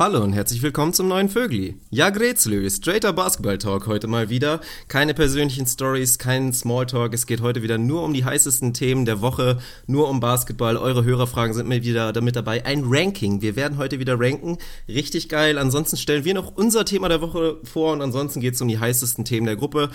Hallo und herzlich willkommen zum neuen Vögli. Ja, Grätzlö, straighter Basketball-Talk heute mal wieder. Keine persönlichen Stories, kein Smalltalk. Es geht heute wieder nur um die heißesten Themen der Woche, nur um Basketball. Eure Hörerfragen sind mir wieder damit dabei. Ein Ranking. Wir werden heute wieder ranken. Richtig geil. Ansonsten stellen wir noch unser Thema der Woche vor und ansonsten geht es um die heißesten Themen der Gruppe.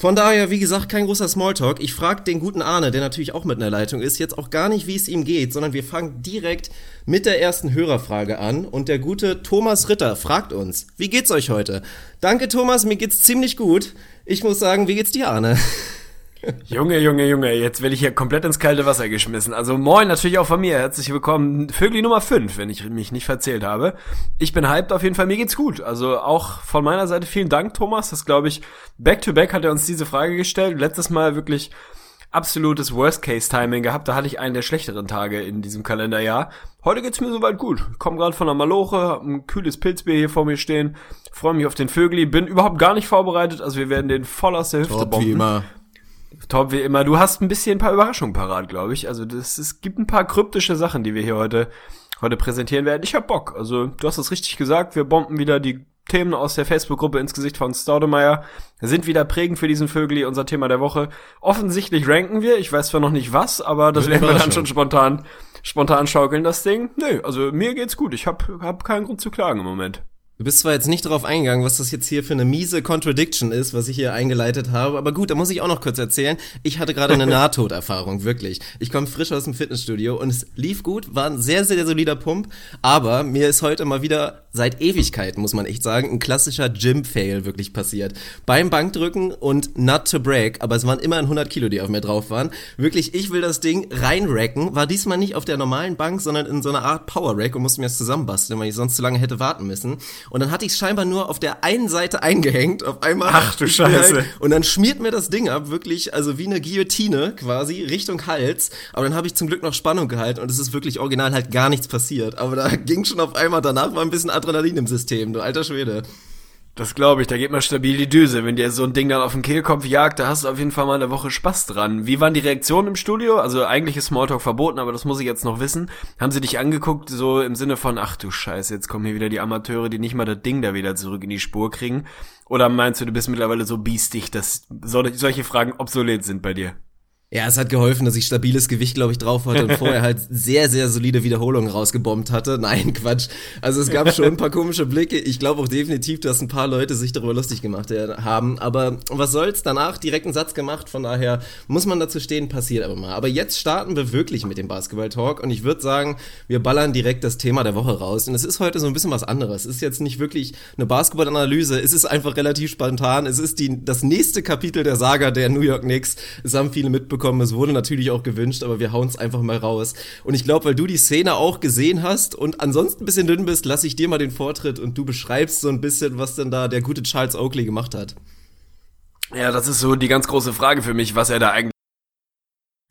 Von daher, wie gesagt, kein großer Smalltalk. Ich frage den guten Arne, der natürlich auch mit einer Leitung ist, jetzt auch gar nicht, wie es ihm geht, sondern wir fangen direkt mit der ersten Hörerfrage an. Und der gute Thomas Ritter fragt uns, wie geht's euch heute? Danke, Thomas, mir geht's ziemlich gut. Ich muss sagen, wie geht's dir, Arne? Junge, Junge, Junge, jetzt werde ich hier komplett ins kalte Wasser geschmissen. Also moin natürlich auch von mir. Herzlich willkommen. Vögli Nummer 5, wenn ich mich nicht verzählt habe. Ich bin hyped auf jeden Fall. Mir geht's gut. Also auch von meiner Seite vielen Dank, Thomas. Das glaube ich, back to back hat er uns diese Frage gestellt. Letztes Mal wirklich absolutes Worst-Case-Timing gehabt. Da hatte ich einen der schlechteren Tage in diesem Kalenderjahr. Heute geht's mir soweit gut. Ich komme gerade von der Maloche, hab ein kühles Pilzbier hier vor mir stehen. Freue mich auf den Vögli. Bin überhaupt gar nicht vorbereitet. Also wir werden den voll aus der Hüfte Top, bomben. wie immer. Top wie immer. Du hast ein bisschen ein paar Überraschungen parat, glaube ich. Also das, es gibt ein paar kryptische Sachen, die wir hier heute, heute präsentieren werden. Ich hab Bock. Also du hast es richtig gesagt. Wir bomben wieder die Themen aus der Facebook-Gruppe ins Gesicht von Staudemeyer. Sind wieder prägend für diesen Vögel, unser Thema der Woche. Offensichtlich ranken wir. Ich weiß zwar noch nicht was, aber das werden wir dann schon spontan, spontan schaukeln, das Ding. Nö, also mir geht's gut. Ich hab, hab keinen Grund zu klagen im Moment. Du bist zwar jetzt nicht darauf eingegangen, was das jetzt hier für eine miese Contradiction ist, was ich hier eingeleitet habe, aber gut, da muss ich auch noch kurz erzählen. Ich hatte gerade eine Nahtoderfahrung, wirklich. Ich komme frisch aus dem Fitnessstudio und es lief gut, war ein sehr, sehr solider Pump, aber mir ist heute mal wieder seit Ewigkeiten, muss man echt sagen, ein klassischer Gym-Fail wirklich passiert. Beim Bankdrücken und not to break, aber es waren immerhin 100 Kilo, die auf mir drauf waren. Wirklich, ich will das Ding reinracken, war diesmal nicht auf der normalen Bank, sondern in so einer Art Power-Rack und musste mir das zusammenbasteln, weil ich sonst zu lange hätte warten müssen. Und dann hatte ich es scheinbar nur auf der einen Seite eingehängt, auf einmal. Ach du Scheiße. Und dann schmiert mir das Ding ab, wirklich, also wie eine Guillotine quasi, Richtung Hals. Aber dann habe ich zum Glück noch Spannung gehalten und es ist wirklich original halt gar nichts passiert. Aber da ging schon auf einmal, danach war ein bisschen Adrenalin im System, du alter Schwede. Das glaube ich, da geht man stabil die Düse. Wenn dir so ein Ding dann auf den Kehlkopf jagt, da hast du auf jeden Fall mal eine Woche Spaß dran. Wie waren die Reaktionen im Studio? Also eigentlich ist Smalltalk verboten, aber das muss ich jetzt noch wissen. Haben sie dich angeguckt, so im Sinne von, ach du Scheiße, jetzt kommen hier wieder die Amateure, die nicht mal das Ding da wieder zurück in die Spur kriegen? Oder meinst du, du bist mittlerweile so biestig, dass sol- solche Fragen obsolet sind bei dir? Ja, es hat geholfen, dass ich stabiles Gewicht, glaube ich, drauf hatte und vorher halt sehr, sehr solide Wiederholungen rausgebombt hatte. Nein, Quatsch. Also es gab schon ein paar komische Blicke. Ich glaube auch definitiv, dass ein paar Leute sich darüber lustig gemacht äh, haben. Aber was soll's? Danach direkt einen Satz gemacht. Von daher muss man dazu stehen, passiert aber mal. Aber jetzt starten wir wirklich mit dem Basketball-Talk und ich würde sagen, wir ballern direkt das Thema der Woche raus. Und es ist heute so ein bisschen was anderes. Es ist jetzt nicht wirklich eine Basketball-Analyse. Es ist einfach relativ spontan. Es ist die, das nächste Kapitel der Saga der New York Knicks. Es haben viele mitbekommen. Es wurde natürlich auch gewünscht, aber wir hauen es einfach mal raus. Und ich glaube, weil du die Szene auch gesehen hast und ansonsten ein bisschen dünn bist, lasse ich dir mal den Vortritt und du beschreibst so ein bisschen, was denn da der gute Charles Oakley gemacht hat. Ja, das ist so die ganz große Frage für mich, was er da eigentlich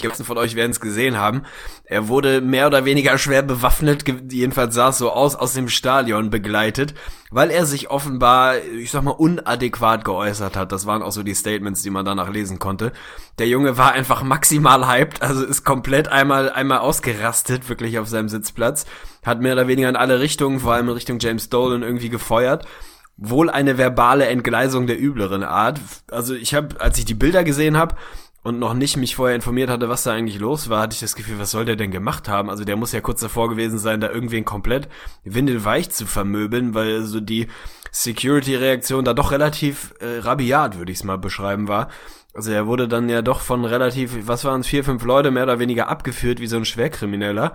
die meisten von euch werden es gesehen haben. Er wurde mehr oder weniger schwer bewaffnet, jedenfalls sah es so aus, aus dem Stadion begleitet, weil er sich offenbar, ich sag mal, unadäquat geäußert hat. Das waren auch so die Statements, die man danach lesen konnte. Der Junge war einfach maximal hyped, also ist komplett einmal, einmal ausgerastet, wirklich auf seinem Sitzplatz. Hat mehr oder weniger in alle Richtungen, vor allem in Richtung James Dolan irgendwie gefeuert wohl eine verbale Entgleisung der übleren Art. Also ich habe, als ich die Bilder gesehen habe und noch nicht mich vorher informiert hatte, was da eigentlich los war, hatte ich das Gefühl, was soll der denn gemacht haben? Also der muss ja kurz davor gewesen sein, da irgendwen komplett windelweich zu vermöbeln, weil so die Security-Reaktion da doch relativ äh, rabiat, würde ich es mal beschreiben, war. Also er wurde dann ja doch von relativ, was waren es, vier, fünf Leute mehr oder weniger abgeführt wie so ein Schwerkrimineller.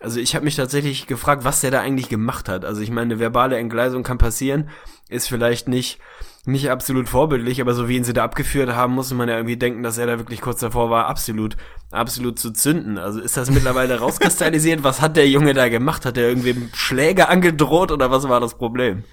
Also ich habe mich tatsächlich gefragt, was der da eigentlich gemacht hat. Also ich meine, eine verbale Entgleisung kann passieren, ist vielleicht nicht nicht absolut vorbildlich, aber so wie ihn sie da abgeführt haben, muss man ja irgendwie denken, dass er da wirklich kurz davor war, absolut, absolut zu zünden. Also ist das mittlerweile rauskristallisiert? Was hat der Junge da gemacht? Hat er irgendwie Schläge angedroht oder was war das Problem?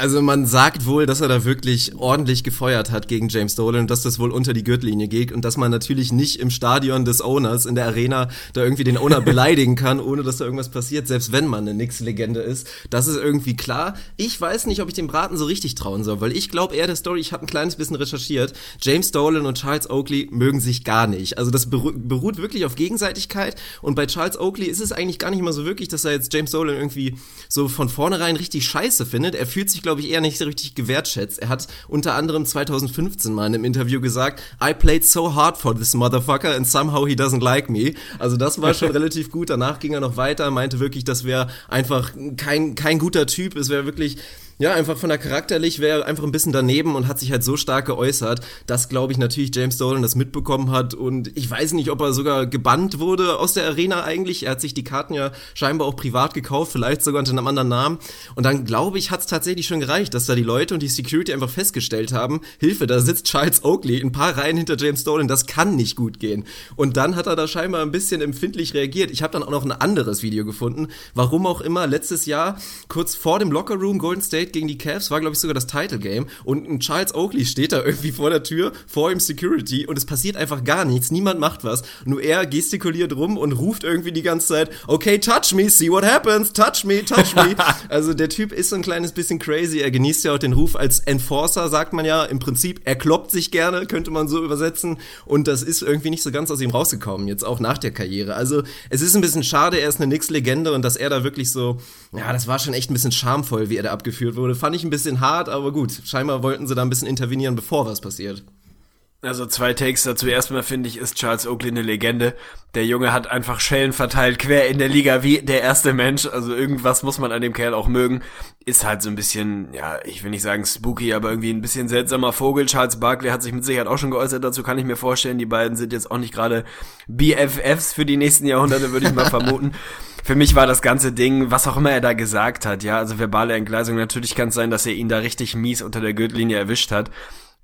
Also man sagt wohl, dass er da wirklich ordentlich gefeuert hat gegen James Dolan und dass das wohl unter die Gürtellinie geht und dass man natürlich nicht im Stadion des Owners in der Arena da irgendwie den Owner beleidigen kann, ohne dass da irgendwas passiert, selbst wenn man eine Knicks-Legende ist. Das ist irgendwie klar. Ich weiß nicht, ob ich dem Braten so richtig trauen soll, weil ich glaube eher der Story, ich habe ein kleines bisschen recherchiert, James Dolan und Charles Oakley mögen sich gar nicht. Also das beruht wirklich auf Gegenseitigkeit und bei Charles Oakley ist es eigentlich gar nicht mal so wirklich, dass er jetzt James Dolan irgendwie so von vornherein richtig scheiße findet. Er fühlt sich, glaube ich, eher nicht so richtig gewertschätzt. Er hat unter anderem 2015 mal in einem Interview gesagt, I played so hard for this motherfucker and somehow he doesn't like me. Also das war schon relativ gut. Danach ging er noch weiter, meinte wirklich, das wäre einfach kein, kein guter Typ. Es wäre wirklich ja, einfach von der charakterlich wäre einfach ein bisschen daneben und hat sich halt so stark geäußert, dass, glaube ich, natürlich James Dolan das mitbekommen hat und ich weiß nicht, ob er sogar gebannt wurde aus der Arena eigentlich. Er hat sich die Karten ja scheinbar auch privat gekauft, vielleicht sogar unter einem anderen Namen. Und dann, glaube ich, hat es tatsächlich schon gereicht, dass da die Leute und die Security einfach festgestellt haben, Hilfe, da sitzt Charles Oakley ein paar Reihen hinter James Dolan, das kann nicht gut gehen. Und dann hat er da scheinbar ein bisschen empfindlich reagiert. Ich habe dann auch noch ein anderes Video gefunden, warum auch immer letztes Jahr kurz vor dem Lockerroom Golden State gegen die Cavs war, glaube ich, sogar das Title Game. Und ein Charles Oakley steht da irgendwie vor der Tür, vor ihm Security und es passiert einfach gar nichts. Niemand macht was. Nur er gestikuliert rum und ruft irgendwie die ganze Zeit, okay, touch me, see what happens, touch me, touch me. also der Typ ist so ein kleines bisschen crazy. Er genießt ja auch den Ruf als Enforcer, sagt man ja. Im Prinzip, er kloppt sich gerne, könnte man so übersetzen. Und das ist irgendwie nicht so ganz aus ihm rausgekommen, jetzt auch nach der Karriere. Also es ist ein bisschen schade, er ist eine Nix-Legende und dass er da wirklich so, ja, das war schon echt ein bisschen schamvoll, wie er da abgeführt wurde. Fand ich ein bisschen hart, aber gut. Scheinbar wollten sie da ein bisschen intervenieren, bevor was passiert. Also zwei Takes dazu. Erstmal finde ich, ist Charles Oakley eine Legende. Der Junge hat einfach Schellen verteilt, quer in der Liga, wie der erste Mensch. Also irgendwas muss man an dem Kerl auch mögen. Ist halt so ein bisschen, ja, ich will nicht sagen spooky, aber irgendwie ein bisschen seltsamer Vogel. Charles Barkley hat sich mit Sicherheit auch schon geäußert. Dazu kann ich mir vorstellen, die beiden sind jetzt auch nicht gerade BFFs für die nächsten Jahrhunderte, würde ich mal vermuten. Für mich war das ganze Ding, was auch immer er da gesagt hat, ja, also verbale Entgleisung, natürlich kann es sein, dass er ihn da richtig mies unter der Gürtellinie erwischt hat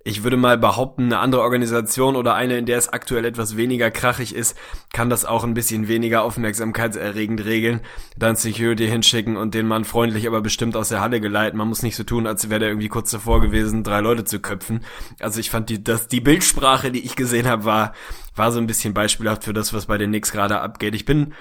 ich würde mal behaupten, eine andere Organisation oder eine, in der es aktuell etwas weniger krachig ist, kann das auch ein bisschen weniger aufmerksamkeitserregend regeln. Dann Security hinschicken und den Mann freundlich, aber bestimmt aus der Halle geleiten. Man muss nicht so tun, als wäre der irgendwie kurz davor gewesen, drei Leute zu köpfen. Also ich fand die, dass die Bildsprache, die ich gesehen habe, war, war so ein bisschen beispielhaft für das, was bei den Knicks gerade abgeht. Ich bin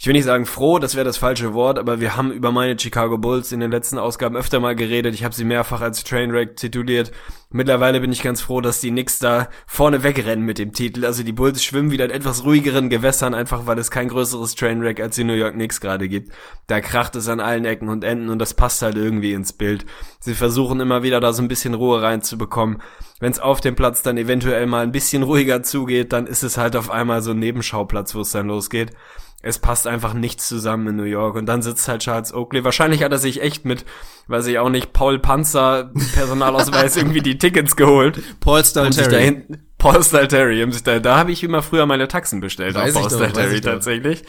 ich will nicht sagen froh, das wäre das falsche Wort, aber wir haben über meine Chicago Bulls in den letzten Ausgaben öfter mal geredet. Ich habe sie mehrfach als Trainwreck tituliert. Mittlerweile bin ich ganz froh, dass die Knicks da vorne wegrennen mit dem Titel. Also die Bulls schwimmen wieder in etwas ruhigeren Gewässern, einfach weil es kein größeres Trainwreck als die New York Knicks gerade gibt. Da kracht es an allen Ecken und Enden und das passt halt irgendwie ins Bild. Sie versuchen immer wieder da so ein bisschen Ruhe reinzubekommen. Wenn es auf dem Platz dann eventuell mal ein bisschen ruhiger zugeht, dann ist es halt auf einmal so ein Nebenschauplatz, wo es dann losgeht es passt einfach nichts zusammen in New York. Und dann sitzt halt Charles Oakley. Wahrscheinlich hat er sich echt mit, weiß ich auch nicht, Paul Panzer Personalausweis irgendwie die Tickets geholt. Paul Stalteri. Paul Stalteri. Um sich da, da habe ich immer früher meine Taxen bestellt weiß auf Paul Stalteri tatsächlich.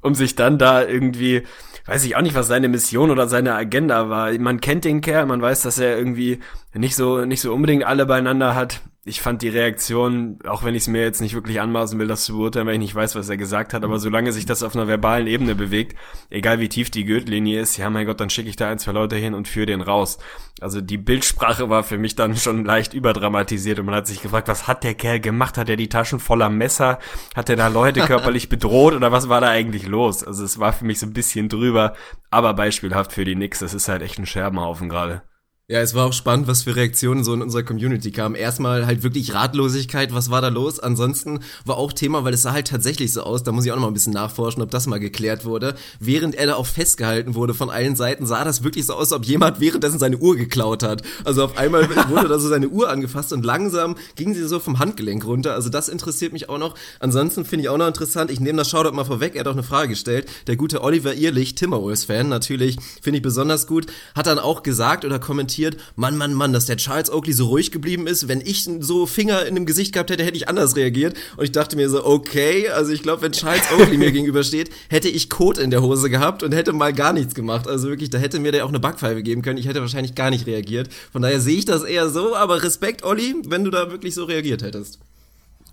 Um sich dann da irgendwie, weiß ich auch nicht, was seine Mission oder seine Agenda war. Man kennt den Kerl, man weiß, dass er irgendwie nicht so, nicht so unbedingt alle beieinander hat ich fand die Reaktion, auch wenn ich es mir jetzt nicht wirklich anmaßen will, das zu beurteilen, weil ich nicht weiß, was er gesagt hat, aber solange sich das auf einer verbalen Ebene bewegt, egal wie tief die Gürtellinie ist, ja mein Gott, dann schicke ich da ein, zwei Leute hin und führe den raus. Also die Bildsprache war für mich dann schon leicht überdramatisiert und man hat sich gefragt, was hat der Kerl gemacht? Hat er die Taschen voller Messer? Hat er da Leute körperlich bedroht oder was war da eigentlich los? Also es war für mich so ein bisschen drüber, aber beispielhaft für die Knicks, das ist halt echt ein Scherbenhaufen gerade. Ja, es war auch spannend, was für Reaktionen so in unserer Community kamen. Erstmal halt wirklich Ratlosigkeit, was war da los? Ansonsten war auch Thema, weil es sah halt tatsächlich so aus, da muss ich auch noch mal ein bisschen nachforschen, ob das mal geklärt wurde. Während er da auch festgehalten wurde von allen Seiten, sah das wirklich so aus, ob jemand währenddessen seine Uhr geklaut hat. Also auf einmal wurde da so seine Uhr angefasst und langsam ging sie so vom Handgelenk runter. Also das interessiert mich auch noch. Ansonsten finde ich auch noch interessant, ich nehme das Shoutout mal vorweg, er hat auch eine Frage gestellt. Der gute Oliver Ehrlich, Timberwolves-Fan, natürlich, finde ich besonders gut, hat dann auch gesagt oder kommentiert, kommentiert, Mann, Mann, Mann, dass der Charles Oakley so ruhig geblieben ist. Wenn ich so Finger in dem Gesicht gehabt hätte, hätte ich anders reagiert. Und ich dachte mir so, okay, also ich glaube, wenn Charles Oakley mir gegenübersteht, hätte ich Kot in der Hose gehabt und hätte mal gar nichts gemacht. Also wirklich, da hätte mir der auch eine Backpfeife geben können. Ich hätte wahrscheinlich gar nicht reagiert. Von daher sehe ich das eher so, aber Respekt, Olli, wenn du da wirklich so reagiert hättest.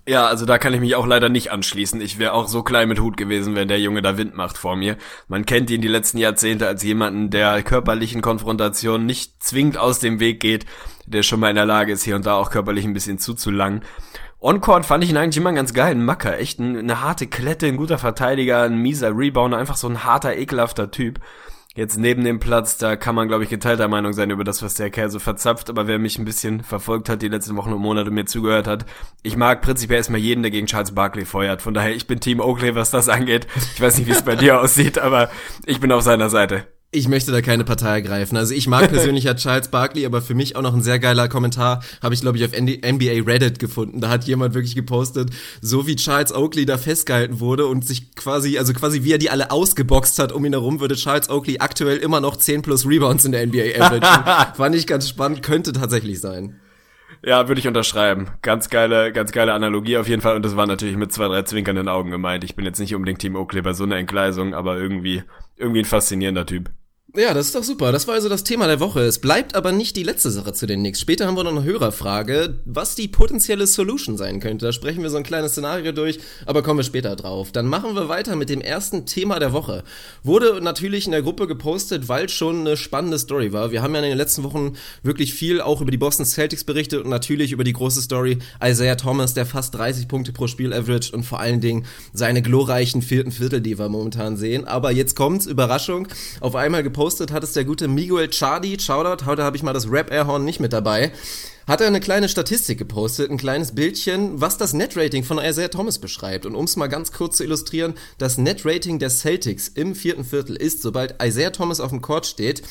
Ja, also da kann ich mich auch leider nicht anschließen. Ich wäre auch so klein mit Hut gewesen, wenn der Junge da Wind macht vor mir. Man kennt ihn die letzten Jahrzehnte als jemanden, der körperlichen Konfrontationen nicht zwingend aus dem Weg geht, der schon mal in der Lage ist, hier und da auch körperlich ein bisschen zuzulangen. On-Court fand ich ihn eigentlich immer ganz geilen Macker. Echt eine harte Klette, ein guter Verteidiger, ein mieser Rebounder, einfach so ein harter, ekelhafter Typ. Jetzt neben dem Platz, da kann man, glaube ich, geteilter Meinung sein über das, was der Kerl so verzapft. Aber wer mich ein bisschen verfolgt hat, die letzten Wochen und Monate mir zugehört hat, ich mag prinzipiell erstmal jeden, der gegen Charles Barkley feuert. Von daher, ich bin Team Oakley, was das angeht. Ich weiß nicht, wie es bei dir aussieht, aber ich bin auf seiner Seite. Ich möchte da keine Partei ergreifen. Also ich mag persönlich ja Charles Barkley, aber für mich auch noch ein sehr geiler Kommentar habe ich glaube ich auf NBA Reddit gefunden. Da hat jemand wirklich gepostet, so wie Charles Oakley da festgehalten wurde und sich quasi, also quasi wie er die alle ausgeboxt hat um ihn herum, würde Charles Oakley aktuell immer noch 10 plus Rebounds in der NBA averagen. Fand ich ganz spannend, könnte tatsächlich sein. Ja, würde ich unterschreiben. Ganz geile, ganz geile Analogie auf jeden Fall. Und das war natürlich mit zwei, drei zwinkernden Augen gemeint. Ich bin jetzt nicht unbedingt Team Oakley bei so einer Entgleisung, aber irgendwie, irgendwie ein faszinierender Typ. Ja, das ist doch super. Das war also das Thema der Woche. Es bleibt aber nicht die letzte Sache zu den Knicks. Später haben wir noch eine Hörerfrage, was die potenzielle Solution sein könnte. Da sprechen wir so ein kleines Szenario durch, aber kommen wir später drauf. Dann machen wir weiter mit dem ersten Thema der Woche. Wurde natürlich in der Gruppe gepostet, weil schon eine spannende Story war. Wir haben ja in den letzten Wochen wirklich viel auch über die Boston Celtics berichtet und natürlich über die große Story Isaiah Thomas, der fast 30 Punkte pro Spiel averaged und vor allen Dingen seine glorreichen vierten Viertel, die wir momentan sehen. Aber jetzt kommt's, Überraschung, auf einmal gepostet gepostet hat es der gute Miguel Chardi, Shoutout, heute habe ich mal das Rap-Airhorn nicht mit dabei, hat er eine kleine Statistik gepostet, ein kleines Bildchen, was das Net-Rating von Isaiah Thomas beschreibt. Und um es mal ganz kurz zu illustrieren, das Net-Rating der Celtics im vierten Viertel ist, sobald Isaiah Thomas auf dem Court steht,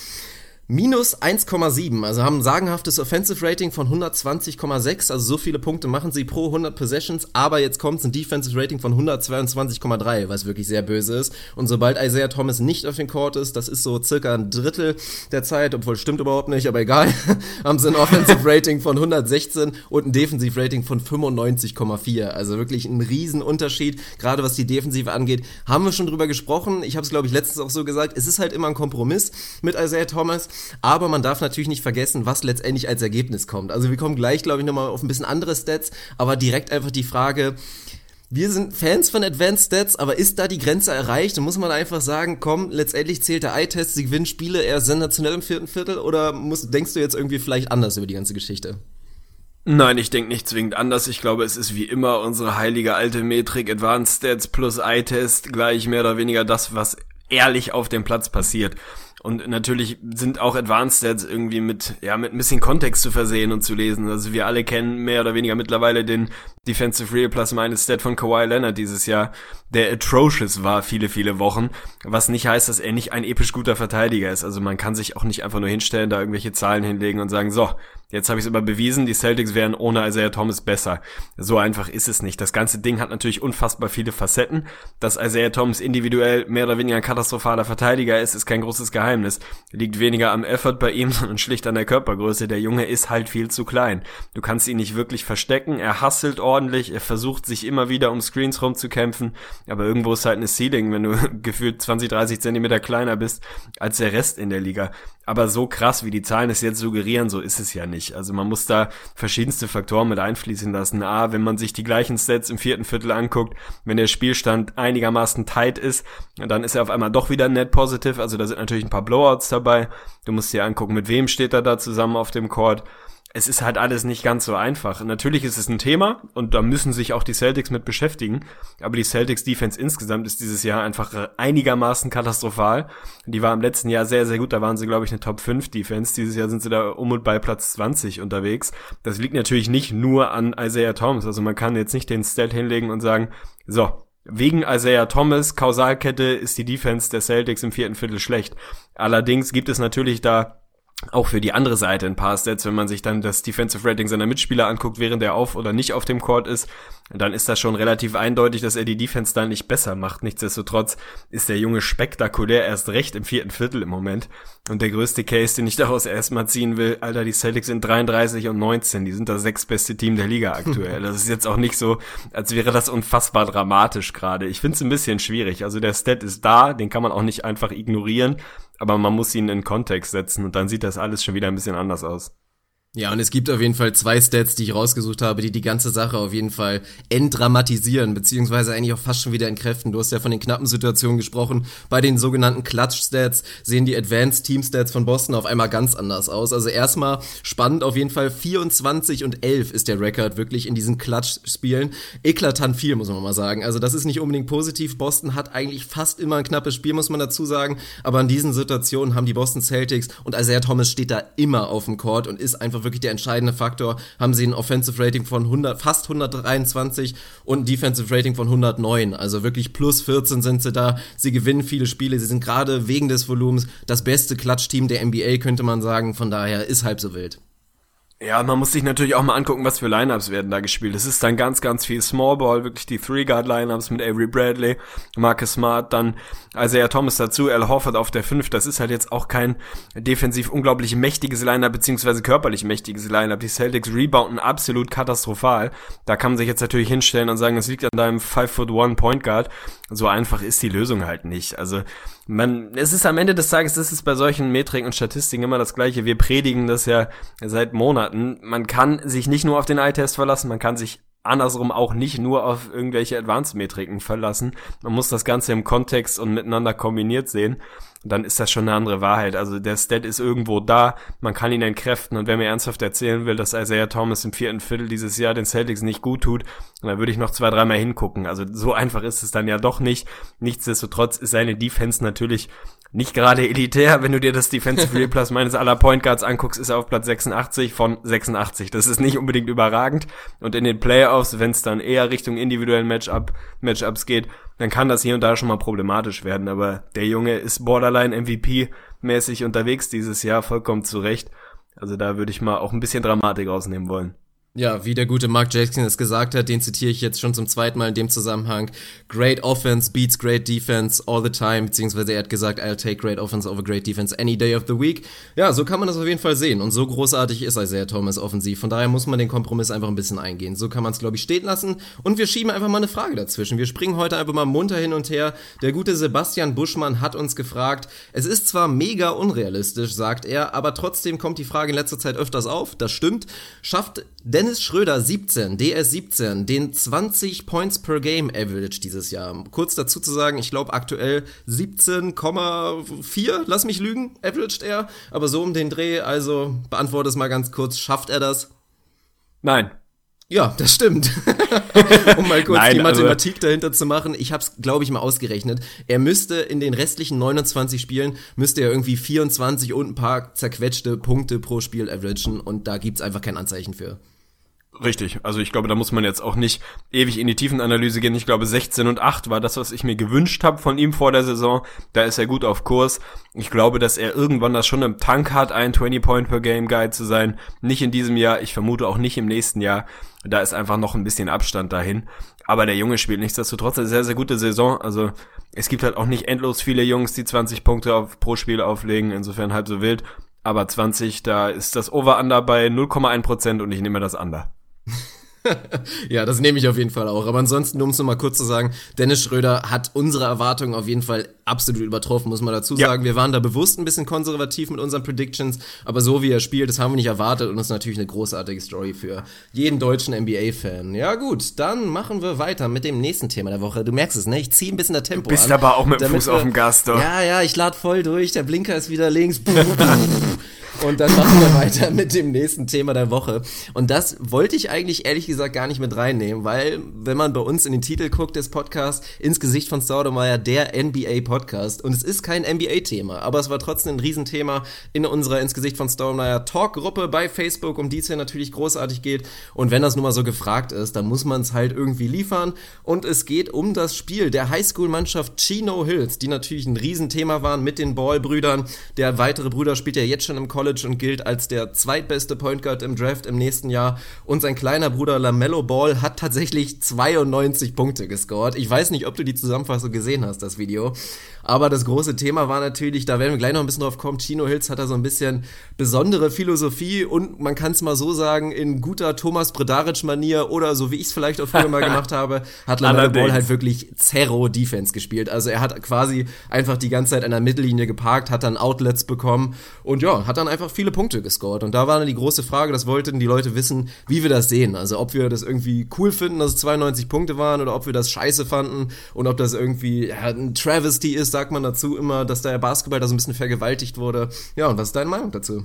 Minus 1,7, also haben ein sagenhaftes Offensive Rating von 120,6, also so viele Punkte machen sie pro 100 Possessions, aber jetzt kommt ein Defensive Rating von 122,3, was wirklich sehr böse ist. Und sobald Isaiah Thomas nicht auf den Court ist, das ist so circa ein Drittel der Zeit, obwohl stimmt überhaupt nicht, aber egal, haben sie ein Offensive Rating von 116 und ein Defensive Rating von 95,4. Also wirklich ein Riesenunterschied, gerade was die Defensive angeht. Haben wir schon drüber gesprochen, ich habe es glaube ich letztens auch so gesagt, es ist halt immer ein Kompromiss mit Isaiah Thomas aber man darf natürlich nicht vergessen, was letztendlich als Ergebnis kommt. Also wir kommen gleich, glaube ich, nochmal auf ein bisschen andere Stats, aber direkt einfach die Frage, wir sind Fans von Advanced Stats, aber ist da die Grenze erreicht? Und muss man einfach sagen, komm, letztendlich zählt der Eye-Test, sie gewinnen Spiele eher sensationell im vierten Viertel oder musst, denkst du jetzt irgendwie vielleicht anders über die ganze Geschichte? Nein, ich denke nicht zwingend anders. Ich glaube, es ist wie immer unsere heilige alte Metrik Advanced Stats plus Eye-Test gleich mehr oder weniger das, was ehrlich auf dem Platz passiert. Und natürlich sind auch Advanced Stats irgendwie mit, ja, mit ein bisschen Kontext zu versehen und zu lesen. Also wir alle kennen mehr oder weniger mittlerweile den Defensive Real Plus Minus Stat von Kawhi Leonard dieses Jahr, der atrocious war viele, viele Wochen. Was nicht heißt, dass er nicht ein episch guter Verteidiger ist. Also man kann sich auch nicht einfach nur hinstellen, da irgendwelche Zahlen hinlegen und sagen, so, Jetzt habe ich es aber bewiesen, die Celtics wären ohne Isaiah Thomas besser. So einfach ist es nicht. Das ganze Ding hat natürlich unfassbar viele Facetten. Dass Isaiah Thomas individuell mehr oder weniger ein katastrophaler Verteidiger ist, ist kein großes Geheimnis. Liegt weniger am Effort bei ihm, sondern schlicht an der Körpergröße. Der Junge ist halt viel zu klein. Du kannst ihn nicht wirklich verstecken. Er hasselt ordentlich. Er versucht sich immer wieder um Screens rumzukämpfen. Aber irgendwo ist halt eine Ceiling, wenn du gefühlt 20, 30 Zentimeter kleiner bist als der Rest in der Liga. Aber so krass, wie die Zahlen es jetzt suggerieren, so ist es ja nicht. Also man muss da verschiedenste Faktoren mit einfließen lassen. A, wenn man sich die gleichen Sets im vierten Viertel anguckt, wenn der Spielstand einigermaßen tight ist, dann ist er auf einmal doch wieder net positive. Also da sind natürlich ein paar Blowouts dabei. Du musst dir angucken, mit wem steht er da zusammen auf dem Court es ist halt alles nicht ganz so einfach. Natürlich ist es ein Thema und da müssen sich auch die Celtics mit beschäftigen. Aber die Celtics Defense insgesamt ist dieses Jahr einfach einigermaßen katastrophal. Die war im letzten Jahr sehr, sehr gut. Da waren sie, glaube ich, eine Top 5 Defense. Dieses Jahr sind sie da um und bei Platz 20 unterwegs. Das liegt natürlich nicht nur an Isaiah Thomas. Also man kann jetzt nicht den Stat hinlegen und sagen, so, Wegen Isaiah Thomas, Kausalkette, ist die Defense der Celtics im vierten Viertel schlecht. Allerdings gibt es natürlich da auch für die andere Seite ein paar Stats, wenn man sich dann das Defensive Rating seiner Mitspieler anguckt, während er auf oder nicht auf dem Court ist, dann ist das schon relativ eindeutig, dass er die Defense dann nicht besser macht. Nichtsdestotrotz ist der Junge spektakulär erst recht im vierten Viertel im Moment. Und der größte Case, den ich daraus erstmal ziehen will, Alter, die Celtics sind 33 und 19, die sind das sechstbeste Team der Liga aktuell. Das ist jetzt auch nicht so, als wäre das unfassbar dramatisch gerade. Ich finde es ein bisschen schwierig. Also der Stat ist da, den kann man auch nicht einfach ignorieren aber man muss ihn in Kontext setzen und dann sieht das alles schon wieder ein bisschen anders aus. Ja, und es gibt auf jeden Fall zwei Stats, die ich rausgesucht habe, die die ganze Sache auf jeden Fall entdramatisieren, beziehungsweise eigentlich auch fast schon wieder entkräften. Du hast ja von den knappen Situationen gesprochen. Bei den sogenannten Clutch-Stats sehen die Advanced Team Stats von Boston auf einmal ganz anders aus. Also erstmal spannend auf jeden Fall. 24 und 11 ist der Rekord wirklich in diesen Clutch-Spielen. Eklatant viel, muss man mal sagen. Also das ist nicht unbedingt positiv. Boston hat eigentlich fast immer ein knappes Spiel, muss man dazu sagen. Aber in diesen Situationen haben die Boston Celtics und Isaiah Thomas steht da immer auf dem Court und ist einfach wirklich der entscheidende Faktor. Haben sie ein Offensive Rating von 100, fast 123 und ein Defensive Rating von 109. Also wirklich plus 14 sind sie da. Sie gewinnen viele Spiele. Sie sind gerade wegen des Volumens das beste Klatschteam der NBA, könnte man sagen. Von daher ist halb so wild. Ja, man muss sich natürlich auch mal angucken, was für Lineups werden da gespielt. Es ist dann ganz, ganz viel Small Ball, wirklich die Three-Guard-Lineups mit Avery Bradley, Marcus Smart, dann Isaiah Thomas dazu, Al Horford auf der 5. Das ist halt jetzt auch kein defensiv unglaublich mächtiges Lineup, beziehungsweise körperlich mächtiges Lineup. Die Celtics rebounden absolut katastrophal. Da kann man sich jetzt natürlich hinstellen und sagen, es liegt an deinem 5'1 Point Guard. So einfach ist die Lösung halt nicht. Also, man, es ist am Ende des Tages, ist bei solchen Metriken und Statistiken immer das Gleiche. Wir predigen das ja seit Monaten. Man kann sich nicht nur auf den Eye-Test verlassen, man kann sich andersrum auch nicht nur auf irgendwelche Advanced-Metriken verlassen. Man muss das Ganze im Kontext und miteinander kombiniert sehen. Dann ist das schon eine andere Wahrheit. Also der Stat ist irgendwo da, man kann ihn entkräften. Und wer mir ernsthaft erzählen will, dass Isaiah Thomas im vierten Viertel dieses Jahr den Celtics nicht gut tut, dann würde ich noch zwei, dreimal hingucken. Also so einfach ist es dann ja doch nicht. Nichtsdestotrotz ist seine Defense natürlich nicht gerade elitär. Wenn du dir das Defensive Real Plus meines aller Point Guards anguckst, ist er auf Platz 86 von 86. Das ist nicht unbedingt überragend. Und in den Playoffs, wenn es dann eher Richtung individuellen Matchup, Matchups geht, dann kann das hier und da schon mal problematisch werden. Aber der Junge ist Borderline MVP-mäßig unterwegs dieses Jahr, vollkommen zurecht. Also da würde ich mal auch ein bisschen Dramatik rausnehmen wollen. Ja, wie der gute Mark Jackson es gesagt hat, den zitiere ich jetzt schon zum zweiten Mal in dem Zusammenhang. Great offense beats great defense all the time, beziehungsweise er hat gesagt, I'll take great offense over great defense any day of the week. Ja, so kann man das auf jeden Fall sehen und so großartig ist Isaiah Thomas offensiv. Von daher muss man den Kompromiss einfach ein bisschen eingehen. So kann man es, glaube ich, stehen lassen und wir schieben einfach mal eine Frage dazwischen. Wir springen heute einfach mal munter hin und her. Der gute Sebastian Buschmann hat uns gefragt, es ist zwar mega unrealistisch, sagt er, aber trotzdem kommt die Frage in letzter Zeit öfters auf. Das stimmt. Schafft Dennis Schröder 17, DS 17, den 20 Points per Game Average dieses Jahr. Kurz dazu zu sagen, ich glaube aktuell 17,4, lass mich lügen, averaged er, aber so um den Dreh, also beantworte es mal ganz kurz, schafft er das? Nein. Ja, das stimmt. um mal kurz Nein, die also Mathematik also dahinter zu machen. Ich habe es, glaube ich, mal ausgerechnet. Er müsste in den restlichen 29 Spielen, müsste er irgendwie 24 und ein paar zerquetschte Punkte pro Spiel averagen und da gibt's einfach kein Anzeichen für. Richtig, also ich glaube, da muss man jetzt auch nicht ewig in die Tiefenanalyse gehen. Ich glaube, 16 und 8 war das, was ich mir gewünscht habe von ihm vor der Saison. Da ist er gut auf Kurs. Ich glaube, dass er irgendwann das schon im Tank hat, ein 20-Point-per-Game-Guide zu sein. Nicht in diesem Jahr, ich vermute auch nicht im nächsten Jahr. Da ist einfach noch ein bisschen Abstand dahin. Aber der Junge spielt nichtsdestotrotz eine sehr, sehr gute Saison. Also es gibt halt auch nicht endlos viele Jungs, die 20 Punkte auf, pro Spiel auflegen. Insofern halb so wild. Aber 20, da ist das Over-Under bei 0,1% und ich nehme das Under. ja, das nehme ich auf jeden Fall auch. Aber ansonsten, um es nochmal kurz zu sagen, Dennis Schröder hat unsere Erwartungen auf jeden Fall absolut übertroffen, muss man dazu sagen. Ja. Wir waren da bewusst ein bisschen konservativ mit unseren Predictions, aber so wie er spielt, das haben wir nicht erwartet und das ist natürlich eine großartige Story für jeden deutschen NBA-Fan. Ja gut, dann machen wir weiter mit dem nächsten Thema der Woche. Du merkst es, ne? Ich ziehe ein bisschen der Tempo du bist an. aber auch mit dem Fuß wir, auf dem Gas, doch. Ja, ja, ich lade voll durch, der Blinker ist wieder links. Und dann machen wir weiter mit dem nächsten Thema der Woche. Und das wollte ich eigentlich ehrlich gesagt gar nicht mit reinnehmen, weil wenn man bei uns in den Titel guckt des Podcasts, ins Gesicht von Staudemeyer, der NBA-Podcast. Und es ist kein NBA-Thema, aber es war trotzdem ein Riesenthema in unserer ins Gesicht von Staudemeyer Talk-Gruppe bei Facebook, um die es hier natürlich großartig geht. Und wenn das nun mal so gefragt ist, dann muss man es halt irgendwie liefern. Und es geht um das Spiel der Highschool-Mannschaft Chino Hills, die natürlich ein Riesenthema waren mit den Ball-Brüdern. Der weitere Bruder spielt ja jetzt schon im College College und gilt als der zweitbeste Point Guard im Draft im nächsten Jahr. Und sein kleiner Bruder LaMelo Ball hat tatsächlich 92 Punkte gescored. Ich weiß nicht, ob du die Zusammenfassung gesehen hast, das Video. Aber das große Thema war natürlich, da werden wir gleich noch ein bisschen drauf kommen, Chino Hills hat da so ein bisschen besondere Philosophie und man kann es mal so sagen, in guter Thomas Bredaric-Manier oder so wie ich es vielleicht auch früher mal gemacht habe, hat LaMelo Ball halt wirklich Zero-Defense gespielt. Also er hat quasi einfach die ganze Zeit an der Mittellinie geparkt, hat dann Outlets bekommen und ja, hat dann einfach einfach viele Punkte gescored. Und da war dann die große Frage, das wollten die Leute wissen, wie wir das sehen. Also ob wir das irgendwie cool finden, dass es 92 Punkte waren oder ob wir das scheiße fanden und ob das irgendwie ja, ein Travesty ist, sagt man dazu immer, dass der Basketball da so ein bisschen vergewaltigt wurde. Ja, und was ist deine Meinung dazu?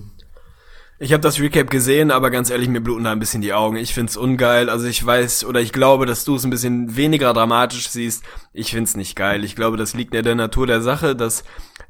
Ich habe das Recap gesehen, aber ganz ehrlich, mir bluten da ein bisschen die Augen. Ich find's ungeil. Also ich weiß oder ich glaube, dass du es ein bisschen weniger dramatisch siehst. Ich find's nicht geil. Ich glaube, das liegt in der Natur der Sache, dass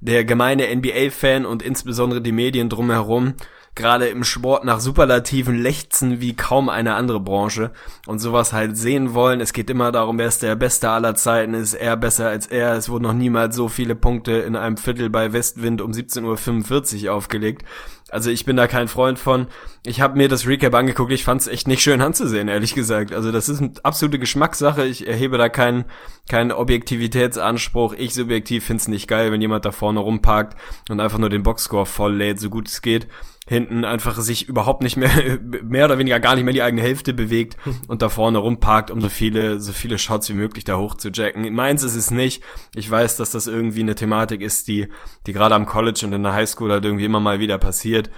der gemeine NBA-Fan und insbesondere die Medien drumherum gerade im Sport nach Superlativen lechzen wie kaum eine andere Branche und sowas halt sehen wollen. Es geht immer darum, wer ist der Beste aller Zeiten, ist er besser als er. Es wurden noch niemals so viele Punkte in einem Viertel bei Westwind um 17.45 Uhr aufgelegt. Also ich bin da kein Freund von. Ich habe mir das Recap angeguckt, ich fand es echt nicht schön anzusehen, ehrlich gesagt. Also das ist eine absolute Geschmackssache. Ich erhebe da keinen keinen Objektivitätsanspruch. Ich subjektiv find's nicht geil, wenn jemand da vorne rumparkt und einfach nur den Boxscore voll lädt, so gut es geht hinten einfach sich überhaupt nicht mehr, mehr oder weniger gar nicht mehr die eigene Hälfte bewegt und da vorne rumparkt, um so viele, so viele Shots wie möglich da hoch zu jacken. Meins ist es nicht. Ich weiß, dass das irgendwie eine Thematik ist, die, die gerade am College und in der Highschool halt irgendwie immer mal wieder passiert.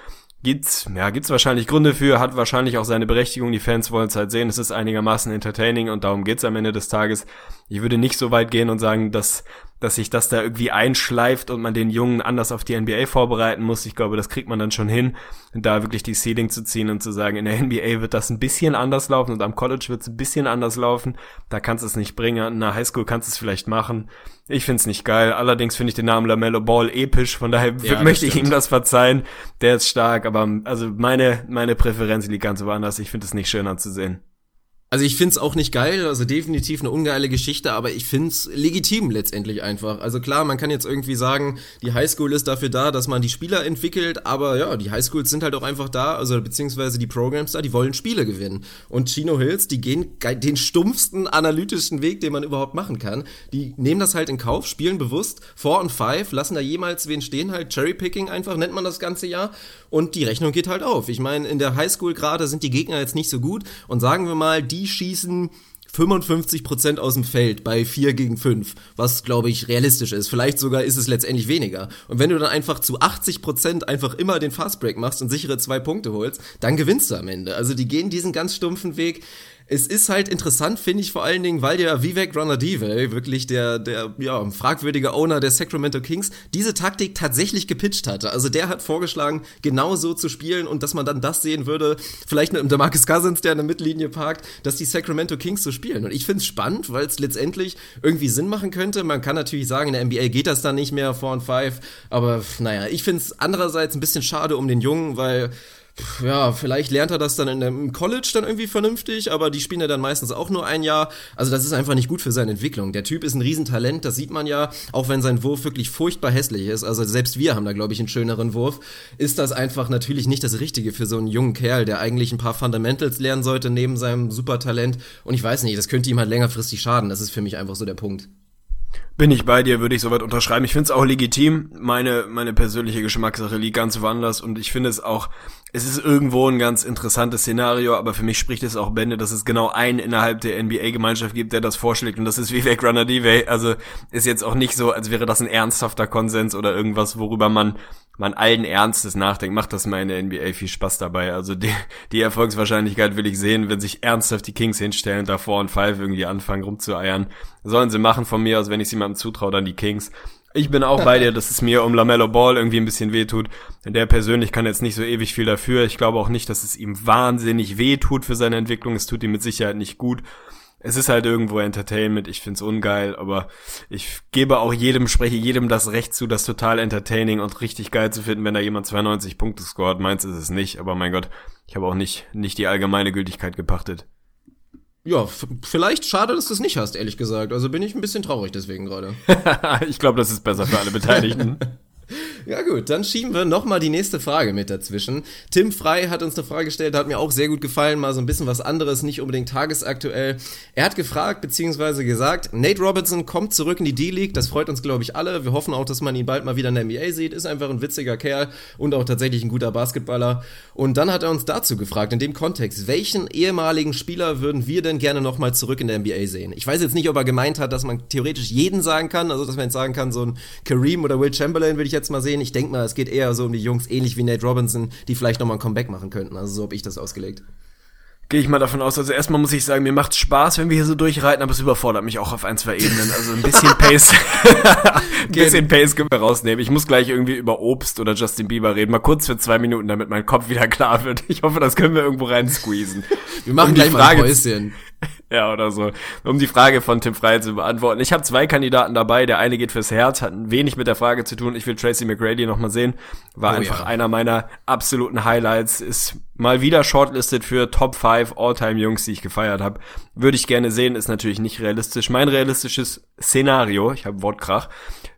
Gibt's, ja, gibt's wahrscheinlich Gründe für, hat wahrscheinlich auch seine Berechtigung. Die Fans wollen es halt sehen. Es ist einigermaßen entertaining und darum geht's am Ende des Tages. Ich würde nicht so weit gehen und sagen, dass dass sich das da irgendwie einschleift und man den Jungen anders auf die NBA vorbereiten muss. Ich glaube, das kriegt man dann schon hin, da wirklich die Seeding zu ziehen und zu sagen, in der NBA wird das ein bisschen anders laufen und am College wird es ein bisschen anders laufen. Da kannst du es nicht bringen. In der Highschool kannst du es vielleicht machen. Ich find's nicht geil. Allerdings finde ich den Namen LaMelo Ball episch. Von daher ja, möchte ich ihm das verzeihen. Der ist stark, aber also meine, meine Präferenz liegt ganz woanders. Ich finde es nicht schön anzusehen. Also ich find's auch nicht geil, also definitiv eine ungeile Geschichte, aber ich find's legitim letztendlich einfach. Also klar, man kann jetzt irgendwie sagen, die Highschool ist dafür da, dass man die Spieler entwickelt, aber ja, die Highschools sind halt auch einfach da, also beziehungsweise die Programs da, die wollen Spiele gewinnen. Und Chino Hills, die gehen den stumpfsten analytischen Weg, den man überhaupt machen kann. Die nehmen das halt in Kauf, spielen bewusst, Four und Five, lassen da jemals wen stehen, halt Cherrypicking einfach, nennt man das ganze Jahr. Und die Rechnung geht halt auf. Ich meine, in der Highschool gerade sind die Gegner jetzt nicht so gut und sagen wir mal, die schießen 55% aus dem Feld bei 4 gegen 5, was glaube ich realistisch ist. Vielleicht sogar ist es letztendlich weniger. Und wenn du dann einfach zu 80% einfach immer den Fastbreak machst und sichere zwei Punkte holst, dann gewinnst du am Ende. Also die gehen diesen ganz stumpfen Weg es ist halt interessant, finde ich vor allen Dingen, weil der Vivek Ranadive, wirklich der, der ja, fragwürdige Owner der Sacramento Kings, diese Taktik tatsächlich gepitcht hatte. Also der hat vorgeschlagen, genau so zu spielen und dass man dann das sehen würde, vielleicht mit dem Marcus Cousins, der in der Mittellinie parkt, dass die Sacramento Kings so spielen. Und ich finde es spannend, weil es letztendlich irgendwie Sinn machen könnte. Man kann natürlich sagen, in der NBA geht das dann nicht mehr, 4 und 5, aber naja, ich finde es andererseits ein bisschen schade um den Jungen, weil ja, vielleicht lernt er das dann in dem College dann irgendwie vernünftig, aber die spielen ja dann meistens auch nur ein Jahr. Also das ist einfach nicht gut für seine Entwicklung. Der Typ ist ein Riesentalent, das sieht man ja, auch wenn sein Wurf wirklich furchtbar hässlich ist. Also selbst wir haben da, glaube ich, einen schöneren Wurf. Ist das einfach natürlich nicht das Richtige für so einen jungen Kerl, der eigentlich ein paar Fundamentals lernen sollte neben seinem Supertalent. Und ich weiß nicht, das könnte ihm halt längerfristig schaden. Das ist für mich einfach so der Punkt. Bin ich bei dir, würde ich soweit unterschreiben. Ich finde es auch legitim. Meine, meine persönliche Geschmackssache liegt ganz woanders und ich finde es auch, es ist irgendwo ein ganz interessantes Szenario, aber für mich spricht es auch Bände, dass es genau einen innerhalb der NBA-Gemeinschaft gibt, der das vorschlägt und das ist Vivek Ranadive. Also ist jetzt auch nicht so, als wäre das ein ernsthafter Konsens oder irgendwas, worüber man man allen Ernstes nachdenkt, macht das mal in der NBA viel Spaß dabei. Also die, die Erfolgswahrscheinlichkeit will ich sehen, wenn sich ernsthaft die Kings hinstellen, davor und Five irgendwie anfangen rumzueiern. Sollen sie machen von mir aus, wenn ich sie jemandem zutraue, dann die Kings. Ich bin auch bei dir, dass es mir um Lamello Ball irgendwie ein bisschen wehtut. Der persönlich kann jetzt nicht so ewig viel dafür. Ich glaube auch nicht, dass es ihm wahnsinnig wehtut für seine Entwicklung. Es tut ihm mit Sicherheit nicht gut es ist halt irgendwo Entertainment, ich find's ungeil, aber ich gebe auch jedem, spreche jedem das Recht zu, das total entertaining und richtig geil zu finden, wenn da jemand 92 Punkte scoret. Meins ist es nicht, aber mein Gott, ich habe auch nicht, nicht die allgemeine Gültigkeit gepachtet. Ja, vielleicht schade, dass du es nicht hast, ehrlich gesagt. Also bin ich ein bisschen traurig deswegen gerade. ich glaube, das ist besser für alle Beteiligten. Ja gut, dann schieben wir nochmal die nächste Frage mit dazwischen. Tim Frei hat uns eine Frage gestellt, hat mir auch sehr gut gefallen, mal so ein bisschen was anderes, nicht unbedingt tagesaktuell. Er hat gefragt beziehungsweise gesagt, Nate Robinson kommt zurück in die D-League, das freut uns glaube ich alle. Wir hoffen auch, dass man ihn bald mal wieder in der NBA sieht, ist einfach ein witziger Kerl und auch tatsächlich ein guter Basketballer. Und dann hat er uns dazu gefragt, in dem Kontext, welchen ehemaligen Spieler würden wir denn gerne nochmal zurück in der NBA sehen? Ich weiß jetzt nicht, ob er gemeint hat, dass man theoretisch jeden sagen kann, also dass man jetzt sagen kann, so ein Kareem oder Will Chamberlain würde ich jetzt mal sehen. Ich denke mal, es geht eher so um die Jungs, ähnlich wie Nate Robinson, die vielleicht nochmal ein Comeback machen könnten. Also so habe ich das ausgelegt. Gehe ich mal davon aus. Also erstmal muss ich sagen, mir macht's Spaß, wenn wir hier so durchreiten, aber es überfordert mich auch auf ein, zwei Ebenen. Also ein bisschen Pace, ein bisschen Pace können wir rausnehmen. Ich muss gleich irgendwie über Obst oder Justin Bieber reden. Mal kurz für zwei Minuten, damit mein Kopf wieder klar wird. Ich hoffe, das können wir irgendwo rein squeezen. Wir machen Um die gleich mal Frage- ein Päuschen. Ja, oder so. Um die Frage von Tim Frey zu beantworten. Ich habe zwei Kandidaten dabei. Der eine geht fürs Herz, hat ein wenig mit der Frage zu tun. Ich will Tracy McGrady nochmal sehen. War Oh einfach ja. einer meiner absoluten Highlights. Ist mal wieder shortlisted für Top 5 All-Time-Jungs, die ich gefeiert habe. Würde ich gerne sehen, ist natürlich nicht realistisch. Mein realistisches Szenario, ich habe Wortkrach,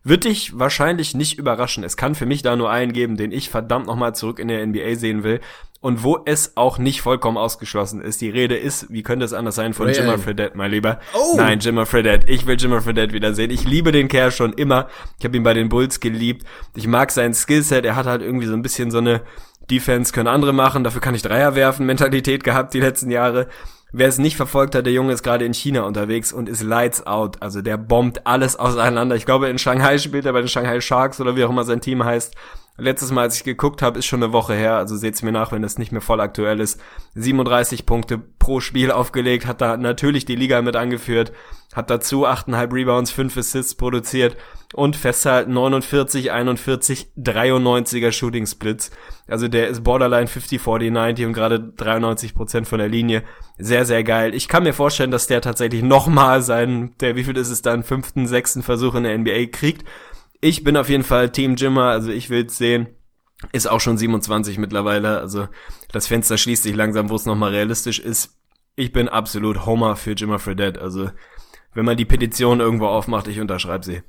wird dich wahrscheinlich nicht überraschen. Es kann für mich da nur einen geben, den ich verdammt nochmal zurück in der NBA sehen will. Und wo es auch nicht vollkommen ausgeschlossen ist. Die Rede ist, wie könnte es anders sein, von Ray Jimmer. Fredette, mein Lieber. Oh. Nein, Jimmer Fredette. Ich will Jimmer Fredette wiedersehen. Ich liebe den Kerl schon immer. Ich habe ihn bei den Bulls geliebt. Ich mag sein Skillset. Er hat halt irgendwie so ein bisschen so eine Defense können andere machen, dafür kann ich Dreier werfen, Mentalität gehabt die letzten Jahre. Wer es nicht verfolgt hat, der Junge ist gerade in China unterwegs und ist lights out. Also der bombt alles auseinander. Ich glaube, in Shanghai spielt er bei den Shanghai Sharks oder wie auch immer sein Team heißt. Letztes Mal, als ich geguckt habe, ist schon eine Woche her, also seht's mir nach, wenn das nicht mehr voll aktuell ist. 37 Punkte pro Spiel aufgelegt, hat da natürlich die Liga mit angeführt, hat dazu 8,5 Rebounds, 5 Assists produziert und festhalten 49, 41, 93er Shooting Splits. Also der ist Borderline 50, 40, 90 und gerade 93 Prozent von der Linie. Sehr, sehr geil. Ich kann mir vorstellen, dass der tatsächlich nochmal seinen, der, wie viel ist es dann, fünften, sechsten Versuch in der NBA kriegt. Ich bin auf jeden Fall Team Jimmer, also ich will's sehen. Ist auch schon 27 mittlerweile, also das Fenster schließt sich langsam, wo es nochmal realistisch ist. Ich bin absolut Homer für Jimmer Fredette, also wenn man die Petition irgendwo aufmacht, ich unterschreibe sie.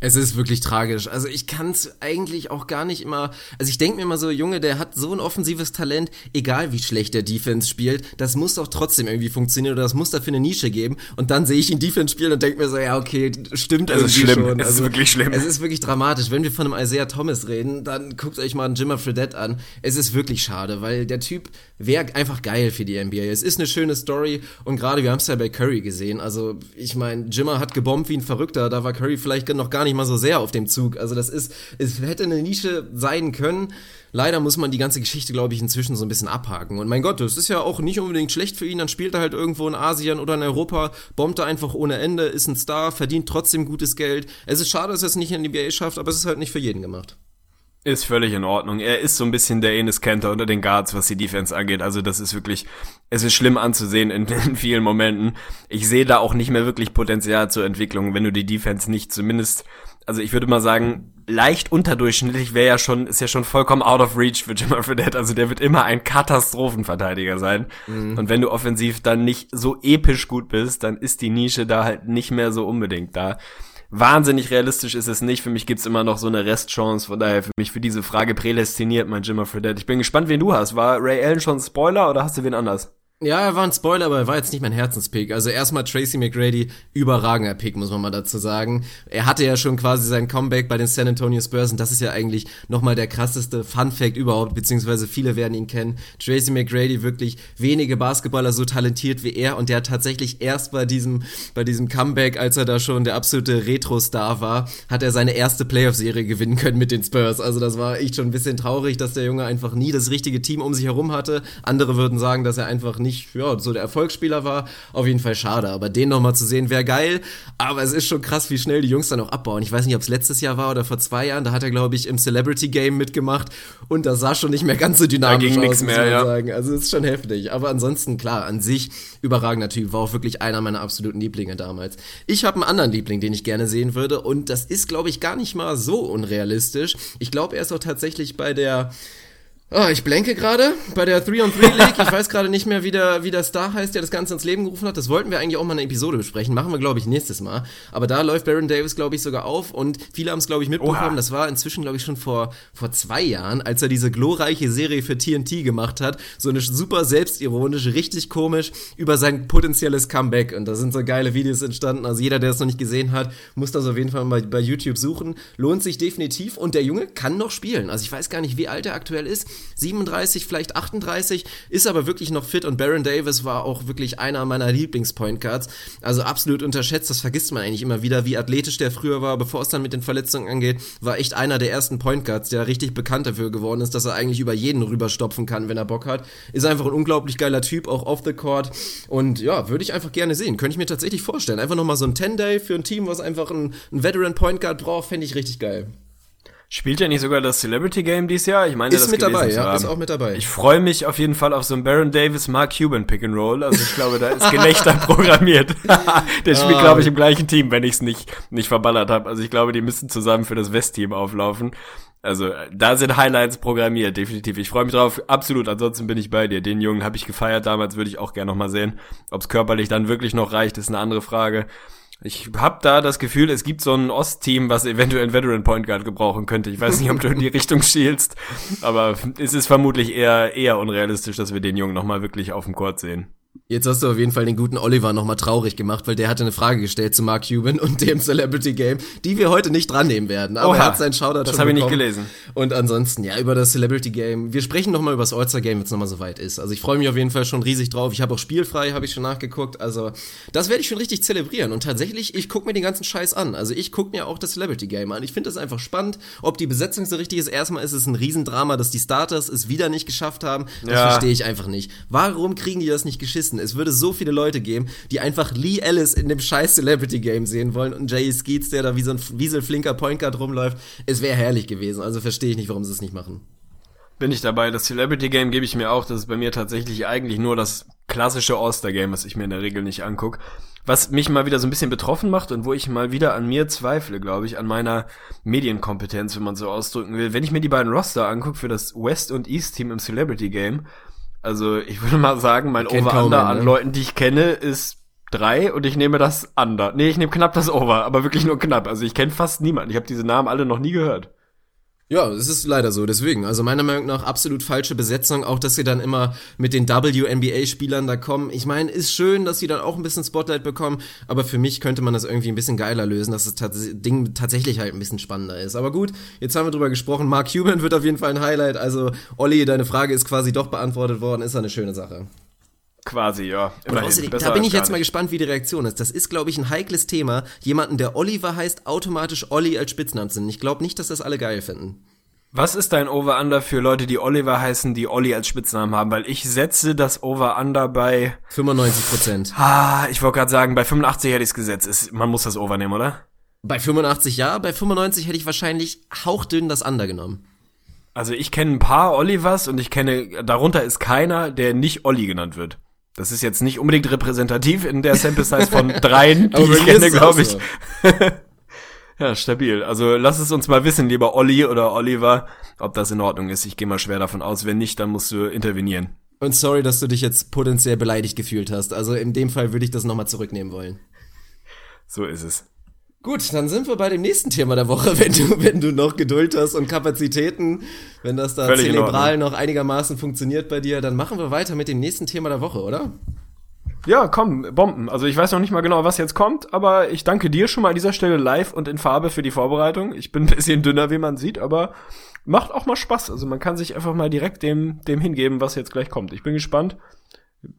Es ist wirklich tragisch. Also ich kann es eigentlich auch gar nicht immer. Also ich denke mir immer so, Junge, der hat so ein offensives Talent, egal wie schlecht der Defense spielt, das muss doch trotzdem irgendwie funktionieren oder das muss dafür eine Nische geben. Und dann sehe ich ihn Defense spielen und denke mir so, ja okay, stimmt Es irgendwie ist schlimm. schon. Es ist Also, wirklich schlimm. Es ist wirklich dramatisch. Wenn wir von einem Isaiah Thomas reden, dann guckt euch mal einen Jimmer Fredette an. Es ist wirklich schade, weil der Typ wäre einfach geil für die NBA. Es ist eine schöne Story und gerade wir haben es ja bei Curry gesehen. Also ich meine, Jimmer hat gebombt wie ein Verrückter. Da war Curry vielleicht noch gar nicht mal so sehr auf dem Zug. Also das ist, es hätte eine Nische sein können. Leider muss man die ganze Geschichte, glaube ich, inzwischen so ein bisschen abhaken. Und mein Gott, das ist ja auch nicht unbedingt schlecht für ihn. Dann spielt er halt irgendwo in Asien oder in Europa, bombt er einfach ohne Ende, ist ein Star, verdient trotzdem gutes Geld. Es ist schade, dass er es nicht in die NBA schafft, aber es ist halt nicht für jeden gemacht. Ist völlig in Ordnung. Er ist so ein bisschen der Enes Kanter unter den Guards, was die Defense angeht. Also das ist wirklich, es ist schlimm anzusehen in, in vielen Momenten. Ich sehe da auch nicht mehr wirklich Potenzial zur Entwicklung, wenn du die Defense nicht zumindest, also ich würde mal sagen, leicht unterdurchschnittlich wäre ja schon, ist ja schon vollkommen out of reach für Jimmer Fredette. Also der wird immer ein Katastrophenverteidiger sein. Und wenn du offensiv dann nicht so episch gut bist, dann ist die Nische da halt nicht mehr so unbedingt da. Wahnsinnig realistisch ist es nicht. Für mich gibt's immer noch so eine Restchance. Von daher für mich für diese Frage prädestiniert mein Jimmer Fredette. Ich bin gespannt, wen du hast. War Ray Allen schon Spoiler oder hast du wen anders? Ja, er war ein Spoiler, aber er war jetzt nicht mein Herzenspick. Also erstmal Tracy McGrady, überragender Pick, muss man mal dazu sagen. Er hatte ja schon quasi sein Comeback bei den San Antonio Spurs und das ist ja eigentlich nochmal der krasseste Fun Fact überhaupt, beziehungsweise viele werden ihn kennen. Tracy McGrady, wirklich wenige Basketballer so talentiert wie er und der tatsächlich erst bei diesem, bei diesem Comeback, als er da schon der absolute Retro-Star war, hat er seine erste Playoff-Serie gewinnen können mit den Spurs. Also das war echt schon ein bisschen traurig, dass der Junge einfach nie das richtige Team um sich herum hatte. Andere würden sagen, dass er einfach nicht, ja, so der Erfolgsspieler war. Auf jeden Fall schade. Aber den nochmal zu sehen, wäre geil. Aber es ist schon krass, wie schnell die Jungs dann auch abbauen. Ich weiß nicht, ob es letztes Jahr war oder vor zwei Jahren. Da hat er, glaube ich, im Celebrity Game mitgemacht. Und das sah schon nicht mehr ganz so dynamisch ging aus, muss mehr, ja. sagen. Also es ist schon heftig. Aber ansonsten, klar, an sich überragender Typ. War auch wirklich einer meiner absoluten Lieblinge damals. Ich habe einen anderen Liebling, den ich gerne sehen würde. Und das ist, glaube ich, gar nicht mal so unrealistisch. Ich glaube, er ist auch tatsächlich bei der Ah, ich blenke gerade bei der 3-on-3 League. Ich weiß gerade nicht mehr, wie der, wie der Star heißt, der das Ganze ins Leben gerufen hat. Das wollten wir eigentlich auch mal in einer Episode besprechen. Machen wir, glaube ich, nächstes Mal. Aber da läuft Baron Davis, glaube ich, sogar auf. Und viele haben es, glaube ich, mitbekommen. Oha. Das war inzwischen, glaube ich, schon vor, vor zwei Jahren, als er diese glorreiche Serie für TNT gemacht hat. So eine super selbstironisch, richtig komisch über sein potenzielles Comeback. Und da sind so geile Videos entstanden. Also jeder, der es noch nicht gesehen hat, muss das auf jeden Fall mal bei YouTube suchen. Lohnt sich definitiv. Und der Junge kann noch spielen. Also ich weiß gar nicht, wie alt er aktuell ist. 37, vielleicht 38, ist aber wirklich noch fit und Baron Davis war auch wirklich einer meiner Lieblings-Point Guards. Also absolut unterschätzt, das vergisst man eigentlich immer wieder, wie athletisch der früher war, bevor es dann mit den Verletzungen angeht, war echt einer der ersten Point Guards, der richtig bekannt dafür geworden ist, dass er eigentlich über jeden rüberstopfen kann, wenn er Bock hat. Ist einfach ein unglaublich geiler Typ, auch off the court und ja, würde ich einfach gerne sehen. Könnte ich mir tatsächlich vorstellen. Einfach nochmal so ein 10-Day für ein Team, was einfach einen, einen Veteran Point Guard braucht, fände ich richtig geil. Spielt er nicht sogar das Celebrity Game dieses Jahr? Ich meine, Ist das mit dabei, ja, haben. ist auch mit dabei. Ich freue mich auf jeden Fall auf so ein Baron Davis, Mark Cuban Pick and Roll. Also ich glaube, da ist Gelächter programmiert. Der spielt, Ah. glaube ich, im gleichen Team, wenn ich es nicht, nicht verballert habe. Also ich glaube, die müssen zusammen für das West-Team auflaufen. Also da sind Highlights programmiert, definitiv. Ich freue mich drauf, absolut. Ansonsten bin ich bei dir. Den Jungen habe ich gefeiert damals, würde ich auch gerne noch mal sehen. Ob es körperlich dann wirklich noch reicht, ist eine andere Frage. Ich habe da das Gefühl, es gibt so ein Ost-Team, was eventuell einen Veteran Point Guard gebrauchen könnte. Ich weiß nicht, ob du in die Richtung schielst, aber es ist vermutlich eher eher unrealistisch, dass wir den Jungen noch mal wirklich auf dem Court sehen. Jetzt hast du auf jeden Fall den guten Oliver nochmal traurig gemacht, weil der hatte eine Frage gestellt zu Mark Cuban und dem Celebrity Game, die wir heute nicht dran nehmen werden. Aber Oha, er hat seinen Shoutout das habe ich nicht gelesen. Und ansonsten, ja, über das Celebrity Game. Wir sprechen nochmal über das All-Star Game, wenn es nochmal soweit ist. Also ich freue mich auf jeden Fall schon riesig drauf. Ich habe auch spielfrei, habe ich schon nachgeguckt. Also das werde ich schon richtig zelebrieren. Und tatsächlich, ich gucke mir den ganzen Scheiß an. Also ich gucke mir auch das Celebrity Game an. Ich finde das einfach spannend. Ob die Besetzung so richtig ist, erstmal ist es ein Riesendrama, dass die Starters es wieder nicht geschafft haben. Das Ja. verstehe ich einfach nicht. Warum kriegen die das nicht geschissen? Es würde so viele Leute geben, die einfach Lee Ellis in dem scheiß Celebrity Game sehen wollen und Jay Skeets, der da wie so ein wieselflinker Point Guard rumläuft. Es wäre herrlich gewesen. Also verstehe ich nicht, warum sie es nicht machen. Bin ich dabei. Das Celebrity Game gebe ich mir auch. Das ist bei mir tatsächlich eigentlich nur das klassische All-Star Game, was ich mir in der Regel nicht anguck. Was mich mal wieder so ein bisschen betroffen macht und wo ich mal wieder an mir zweifle, glaube ich, an meiner Medienkompetenz, wenn man so ausdrücken will. Wenn ich mir die beiden Roster angucke für das West und East Team im Celebrity Game, also ich würde mal sagen, mein Over-Under an ne? Leuten, die ich kenne, ist drei und ich nehme das Under. Nee, ich nehme knapp das Over, aber wirklich nur knapp. Also ich kenne fast niemanden. Ich habe diese Namen alle noch nie gehört. Ja, es ist leider so, deswegen. Also meiner Meinung nach absolut falsche Besetzung, auch dass sie dann immer mit den WNBA-Spielern da kommen. Ich meine, ist schön, dass sie dann auch ein bisschen Spotlight bekommen, aber für mich könnte man das irgendwie ein bisschen geiler lösen, dass das tats Ding tatsächlich halt ein bisschen spannender ist. Aber gut, jetzt haben wir drüber gesprochen. Mark Cuban wird auf jeden Fall ein Highlight. Also, Olli, deine Frage ist quasi doch beantwortet worden, ist eine schöne Sache. Quasi, ja. Außerdem, da bin ich jetzt mal gespannt, wie die Reaktion ist. Das ist, glaube ich, ein heikles Thema, jemanden, der Oliver heißt, automatisch Olli als Spitznamen nennen. Ich glaube nicht, dass das alle geil finden. Was ist dein Over-Under für Leute, die Oliver heißen, die Olli als Spitznamen haben? Weil ich setze das Over-Under bei, 95 Prozent. ah, ich wollte gerade sagen, bei 85 hätte ich es gesetzt. Ist, man muss das Over nehmen, oder? Bei 85 ja, bei 95 hätte ich wahrscheinlich hauchdünn das Under genommen. Also ich kenne ein paar Olivers und ich kenne, darunter ist keiner, der nicht Olli genannt wird. Das ist jetzt nicht unbedingt repräsentativ in der Sample Size von dreien, die ich kenne, glaube ich. so. Ja, stabil. Also lass es uns mal wissen, lieber Olli oder Oliver, ob das in Ordnung ist. Ich gehe mal schwer davon aus. Wenn nicht, dann musst du intervenieren. Und sorry, dass du dich jetzt potenziell beleidigt gefühlt hast. Also in dem Fall würde ich das nochmal zurücknehmen wollen. So ist es. Gut, dann sind wir bei dem nächsten Thema der Woche, wenn du, wenn du noch Geduld hast und Kapazitäten, wenn das da Völlig zelebral noch einigermaßen funktioniert bei dir, dann machen wir weiter mit dem nächsten Thema der Woche, oder? Ja, komm, Bomben. Also ich weiß noch nicht mal genau, was jetzt kommt, aber ich danke dir schon mal an dieser Stelle live und in Farbe für die Vorbereitung. Ich bin ein bisschen dünner, wie man sieht, aber macht auch mal Spaß. Also man kann sich einfach mal direkt dem, dem hingeben, was jetzt gleich kommt. Ich bin gespannt.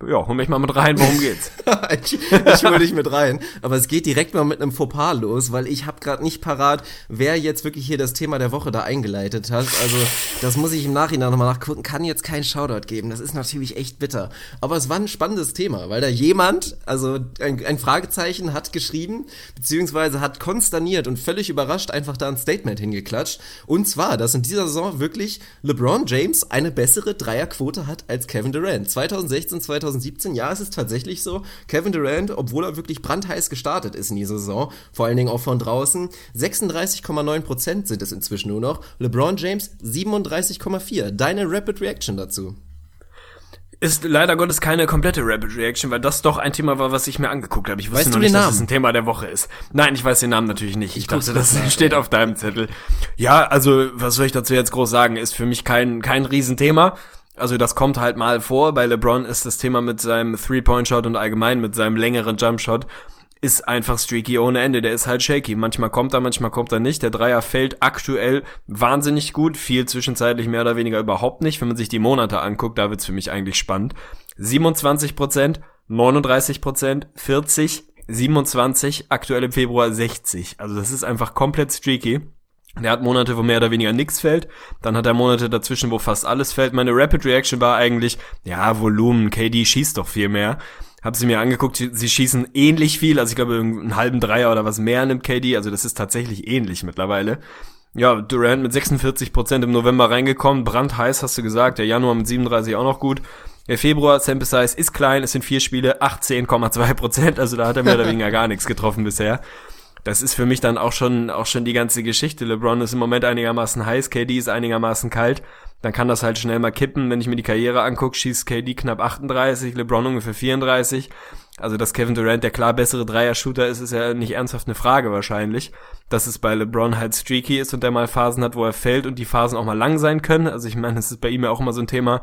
Ja, hol mich mal mit rein, worum geht's? ich ich hole dich mit rein. Aber es geht direkt mal mit einem Fauxpas los, weil ich habe gerade nicht parat, wer jetzt wirklich hier das Thema der Woche da eingeleitet hat. Also das muss ich im Nachhinein nochmal nachgucken. Kann jetzt keinen Shoutout geben. Das ist natürlich echt bitter. Aber es war ein spannendes Thema, weil da jemand, also ein, ein Fragezeichen, hat geschrieben, beziehungsweise hat konsterniert und völlig überrascht einfach da ein Statement hingeklatscht. Und zwar, dass in dieser Saison wirklich LeBron James eine bessere Dreierquote hat als Kevin Durant. 2016, 2017, ja, es ist tatsächlich so. Kevin Durant, obwohl er wirklich brandheiß gestartet ist in die Saison, vor allen Dingen auch von draußen, 36,9% sind es inzwischen nur noch. LeBron James 37,4%. Deine Rapid Reaction dazu? Ist leider Gottes keine komplette Rapid Reaction, weil das doch ein Thema war, was ich mir angeguckt habe. Ich wusste Weißt noch du nicht, den dass Namen? es ein Thema der Woche ist. Nein, ich weiß den Namen natürlich nicht. Ich, guck's dachte, das nach, steht auf deinem Zettel. Ja, also, was soll ich dazu jetzt groß sagen? Ist für mich kein, kein Riesenthema. Also das kommt halt mal vor. Bei LeBron ist das Thema mit seinem Three-Point-Shot und allgemein mit seinem längeren Jump-Shot ist einfach streaky ohne Ende. Der ist halt shaky. Manchmal kommt er, manchmal kommt er nicht. Der Dreier fällt aktuell wahnsinnig gut. Viel zwischenzeitlich mehr oder weniger überhaupt nicht. Wenn man sich die Monate anguckt, da wird's für mich eigentlich spannend. 27% 39% 40, 27, aktuell im Februar 60. Also das ist einfach komplett streaky. Der hat Monate, wo mehr oder weniger nichts fällt. Dann hat er Monate dazwischen, wo fast alles fällt. Meine Rapid Reaction war eigentlich, ja, Volumen, KD schießt doch viel mehr. Hab sie mir angeguckt, sie schießen ähnlich viel, also ich glaube einen halben Dreier oder was mehr nimmt KD, also das ist tatsächlich ähnlich mittlerweile. Ja, Durant mit 46 Prozent im November reingekommen, brandheiß hast du gesagt, der Januar mit 37 auch noch gut. Der Februar, Sample Size ist klein, es sind vier Spiele, 18,2%, Prozent, also da hat er mehr oder weniger gar nichts getroffen bisher. Das ist für mich dann auch schon, auch schon die ganze Geschichte. LeBron ist im Moment einigermaßen heiß, KD ist einigermaßen kalt dann kann das halt schnell mal kippen. Wenn ich mir die Karriere angucke, schießt KD knapp 38, LeBron ungefähr 34. Also, dass Kevin Durant der klar bessere Dreier-Shooter ist, ist ja nicht ernsthaft eine Frage wahrscheinlich. Dass es bei LeBron halt streaky ist und der mal Phasen hat, wo er fällt und die Phasen auch mal lang sein können. Also, ich meine, das ist bei ihm ja auch immer so ein Thema.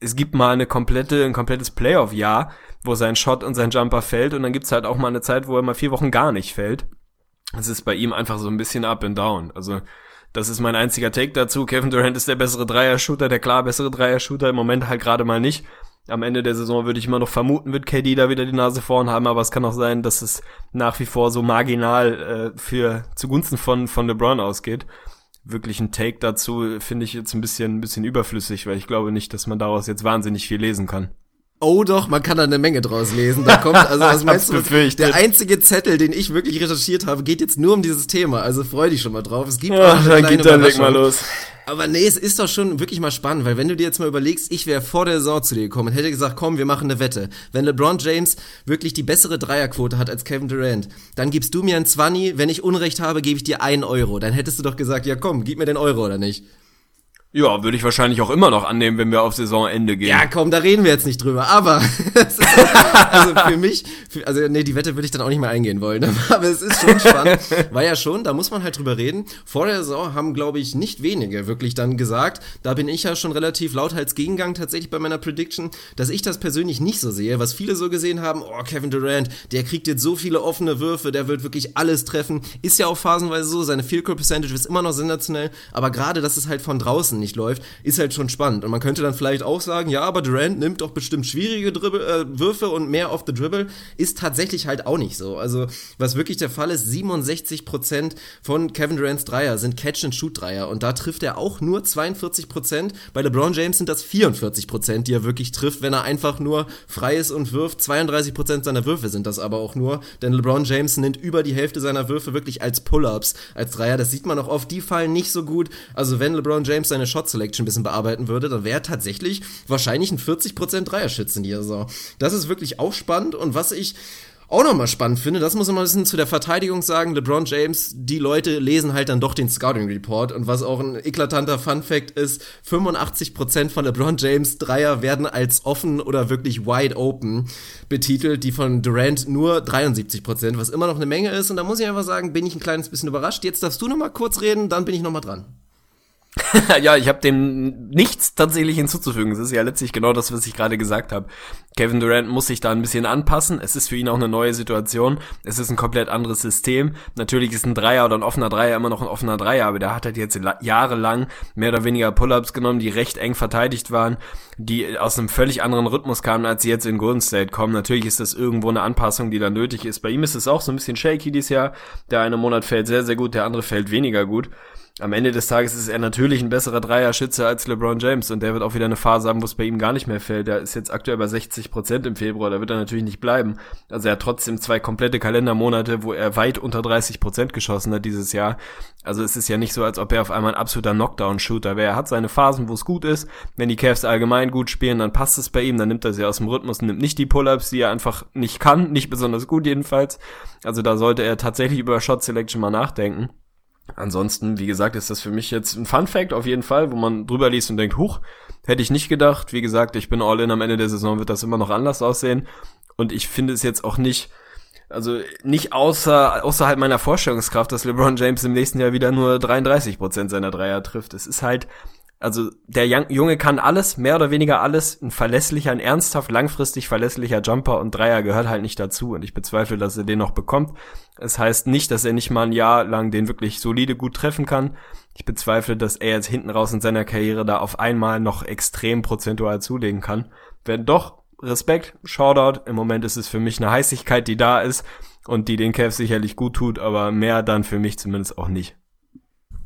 Es gibt mal eine komplette, ein komplettes Playoff-Jahr, wo sein Shot und sein Jumper fällt und dann gibt's halt auch mal eine Zeit, wo er mal vier Wochen gar nicht fällt. Es ist bei ihm einfach so ein bisschen up and down. Also, das ist mein einziger Take dazu. Kevin Durant ist der bessere Dreier-Shooter, der klar bessere Dreier-Shooter. Im Moment halt gerade mal nicht. Am Ende der Saison würde ich immer noch vermuten, wird KD da wieder die Nase vorn haben, aber es kann auch sein, dass es nach wie vor so marginal äh, für zugunsten von von LeBron ausgeht. Wirklich ein Take dazu finde ich jetzt ein bisschen ein bisschen überflüssig, weil ich glaube nicht, dass man daraus jetzt wahnsinnig viel lesen kann. Oh doch, man kann da eine Menge draus lesen. Da kommt, also was meinst du? Der einzige Zettel, den ich wirklich recherchiert habe, geht jetzt nur um dieses Thema. Also freu dich schon mal drauf. Es gibt ja, dann geht dann leg mal los. Aber nee, es ist doch schon wirklich mal spannend, weil wenn du dir jetzt mal überlegst, ich wäre vor der Saison zu dir gekommen und hätte gesagt, komm, wir machen eine Wette. Wenn LeBron James wirklich die bessere Dreierquote hat als Kevin Durant, dann gibst du mir ein 20, wenn ich Unrecht habe, gebe ich dir einen Euro. Dann hättest du doch gesagt, ja komm, gib mir den Euro oder nicht. Ja, würde ich wahrscheinlich auch immer noch annehmen, wenn wir auf Saisonende gehen. Ja, komm, da reden wir jetzt nicht drüber. Aber also für mich, für, also nee, die Wette würde ich dann auch nicht mehr eingehen wollen. Aber es ist schon spannend. War ja schon, da muss man halt drüber reden. Vor der Saison haben, glaube ich, nicht wenige wirklich dann gesagt, da bin ich ja schon relativ lauthals Gegengang tatsächlich bei meiner Prediction, dass ich das persönlich nicht so sehe. Was viele so gesehen haben, oh, Kevin Durant, der kriegt jetzt so viele offene Würfe, der wird wirklich alles treffen. Ist ja auch phasenweise so, seine Field Goal Percentage ist immer noch sensationell. Aber gerade, dass es halt von draußen nicht läuft, ist halt schon spannend. Und man könnte dann vielleicht auch sagen, ja, aber Durant nimmt doch bestimmt schwierige Dribble, äh, Würfe und mehr off the dribble. Ist tatsächlich halt auch nicht so. Also, was wirklich der Fall ist, 67% von Kevin Durants Dreier sind Catch-and-Shoot-Dreier. Und da trifft er auch nur 42%. Bei LeBron James sind das 44%, die er wirklich trifft, wenn er einfach nur frei ist und wirft. 32% seiner Würfe sind das aber auch nur. Denn LeBron James nimmt über die Hälfte seiner Würfe wirklich als Pull-Ups, als Dreier. Das sieht man auch oft. Die fallen nicht so gut. Also, wenn LeBron James seine Shot Selection ein bisschen bearbeiten würde, dann wäre tatsächlich wahrscheinlich ein 40% Dreierschütze in dieser Saison. Das ist wirklich auch spannend und was ich auch nochmal spannend finde, das muss man ein bisschen zu der Verteidigung sagen, LeBron James, die Leute lesen halt dann doch den Scouting Report und was auch ein eklatanter Fun Fact ist, 85% von LeBron James Dreier werden als offen oder wirklich wide open betitelt, die von Durant nur 73%, was immer noch eine Menge ist und da muss ich einfach sagen, bin ich ein kleines bisschen überrascht. Jetzt darfst du nochmal kurz reden, dann bin ich nochmal dran. ja, ich habe dem nichts tatsächlich hinzuzufügen. Es ist ja letztlich genau das, was ich gerade gesagt habe. Kevin Durant muss sich da ein bisschen anpassen. Es ist für ihn auch eine neue Situation. Es ist ein komplett anderes System. Natürlich ist ein Dreier oder ein offener Dreier immer noch ein offener Dreier, aber der hat halt jetzt jahrelang mehr oder weniger Pull-ups genommen, die recht eng verteidigt waren, die aus einem völlig anderen Rhythmus kamen, als sie jetzt in Golden State kommen. Natürlich ist das irgendwo eine Anpassung, die da nötig ist. Bei ihm ist es auch so ein bisschen shaky dieses Jahr. Der eine Monat fällt sehr, sehr gut, der andere fällt weniger gut am Ende des Tages ist er natürlich ein besserer Dreierschütze als LeBron James und der wird auch wieder eine Phase haben, wo es bei ihm gar nicht mehr fällt. Der ist jetzt aktuell bei 60 Prozent im Februar, da wird er natürlich nicht bleiben. Also er hat trotzdem zwei komplette Kalendermonate, wo er weit unter 30 Prozent geschossen hat dieses Jahr. Also es ist ja nicht so, als ob er auf einmal ein absoluter Knockdown-Shooter wäre. Er hat seine Phasen, wo es gut ist. Wenn die Cavs allgemein gut spielen, dann passt es bei ihm, dann nimmt er sie aus dem Rhythmus und nimmt nicht die Pull-Ups, die er einfach nicht kann, nicht besonders gut jedenfalls. Also da sollte er tatsächlich über Shot Selection mal nachdenken. Ansonsten, wie gesagt, ist das für mich jetzt ein Fun Fact auf jeden Fall, wo man drüber liest und denkt, huch, hätte ich nicht gedacht. Wie gesagt, ich bin all in, am Ende der Saison wird das immer noch anders aussehen. Und ich finde es jetzt auch nicht, also nicht außer, außerhalb meiner Vorstellungskraft, dass LeBron James im nächsten Jahr wieder nur 33 Prozent seiner Dreier trifft. Es ist halt, Also der Junge kann alles, mehr oder weniger alles. Ein verlässlicher, ein ernsthaft langfristig verlässlicher Jumper und Dreier gehört halt nicht dazu. Und ich bezweifle, dass er den noch bekommt. Es heißt nicht, dass er nicht mal ein Jahr lang den wirklich solide gut treffen kann. Ich bezweifle, dass er jetzt hinten raus in seiner Karriere da auf einmal noch extrem prozentual zulegen kann. Wenn doch, Respekt, Shoutout. Im Moment ist es für mich eine Heißigkeit, die da ist und die den Cavs sicherlich gut tut, aber mehr dann für mich zumindest auch nicht.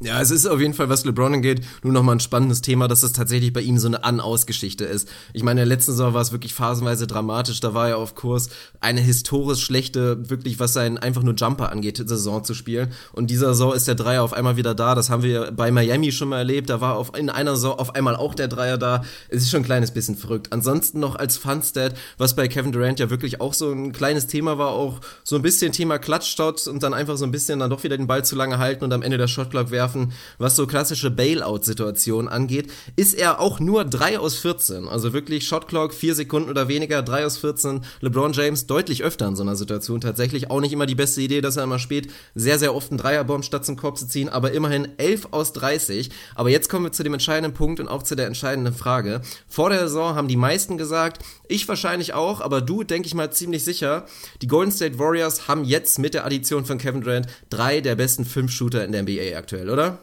Ja, es ist auf jeden Fall, was LeBron angeht, nur noch mal ein spannendes Thema, dass es tatsächlich bei ihm so eine An-Aus-Geschichte ist. Ich meine, in der letzten Saison war es wirklich phasenweise dramatisch, da war er auf Kurs, eine historisch schlechte, wirklich was sein einfach nur Jumper angeht, Saison zu spielen. Und dieser Saison ist der Dreier auf einmal wieder da, das haben wir bei Miami schon mal erlebt, da war auf, in einer Saison auf einmal auch der Dreier da. Es ist schon ein kleines bisschen verrückt. Ansonsten noch als Funstat, was bei Kevin Durant ja wirklich auch so ein kleines Thema war, auch so ein bisschen Thema Klatschstot und dann einfach so ein bisschen dann doch wieder den Ball zu lange halten und am Ende der Shotclock werfen werfen, was so klassische Bailout-Situationen angeht, ist er auch nur 3 aus 14. Also wirklich Shotclock, 4 Sekunden oder weniger, 3 aus 14. LeBron James deutlich öfter in so einer Situation tatsächlich. Auch nicht immer die beste Idee, dass er immer spät sehr, sehr oft einen Dreierbomb statt zum Korb zu ziehen, aber immerhin 11 aus 30. Aber jetzt kommen wir zu dem entscheidenden Punkt und auch zu der entscheidenden Frage. Vor der Saison haben die meisten gesagt, ich wahrscheinlich auch, aber du, denke ich mal ziemlich sicher, die Golden State Warriors haben jetzt mit der Addition von Kevin Durant drei der besten fünf Shooter in der NBA aktuell, oder?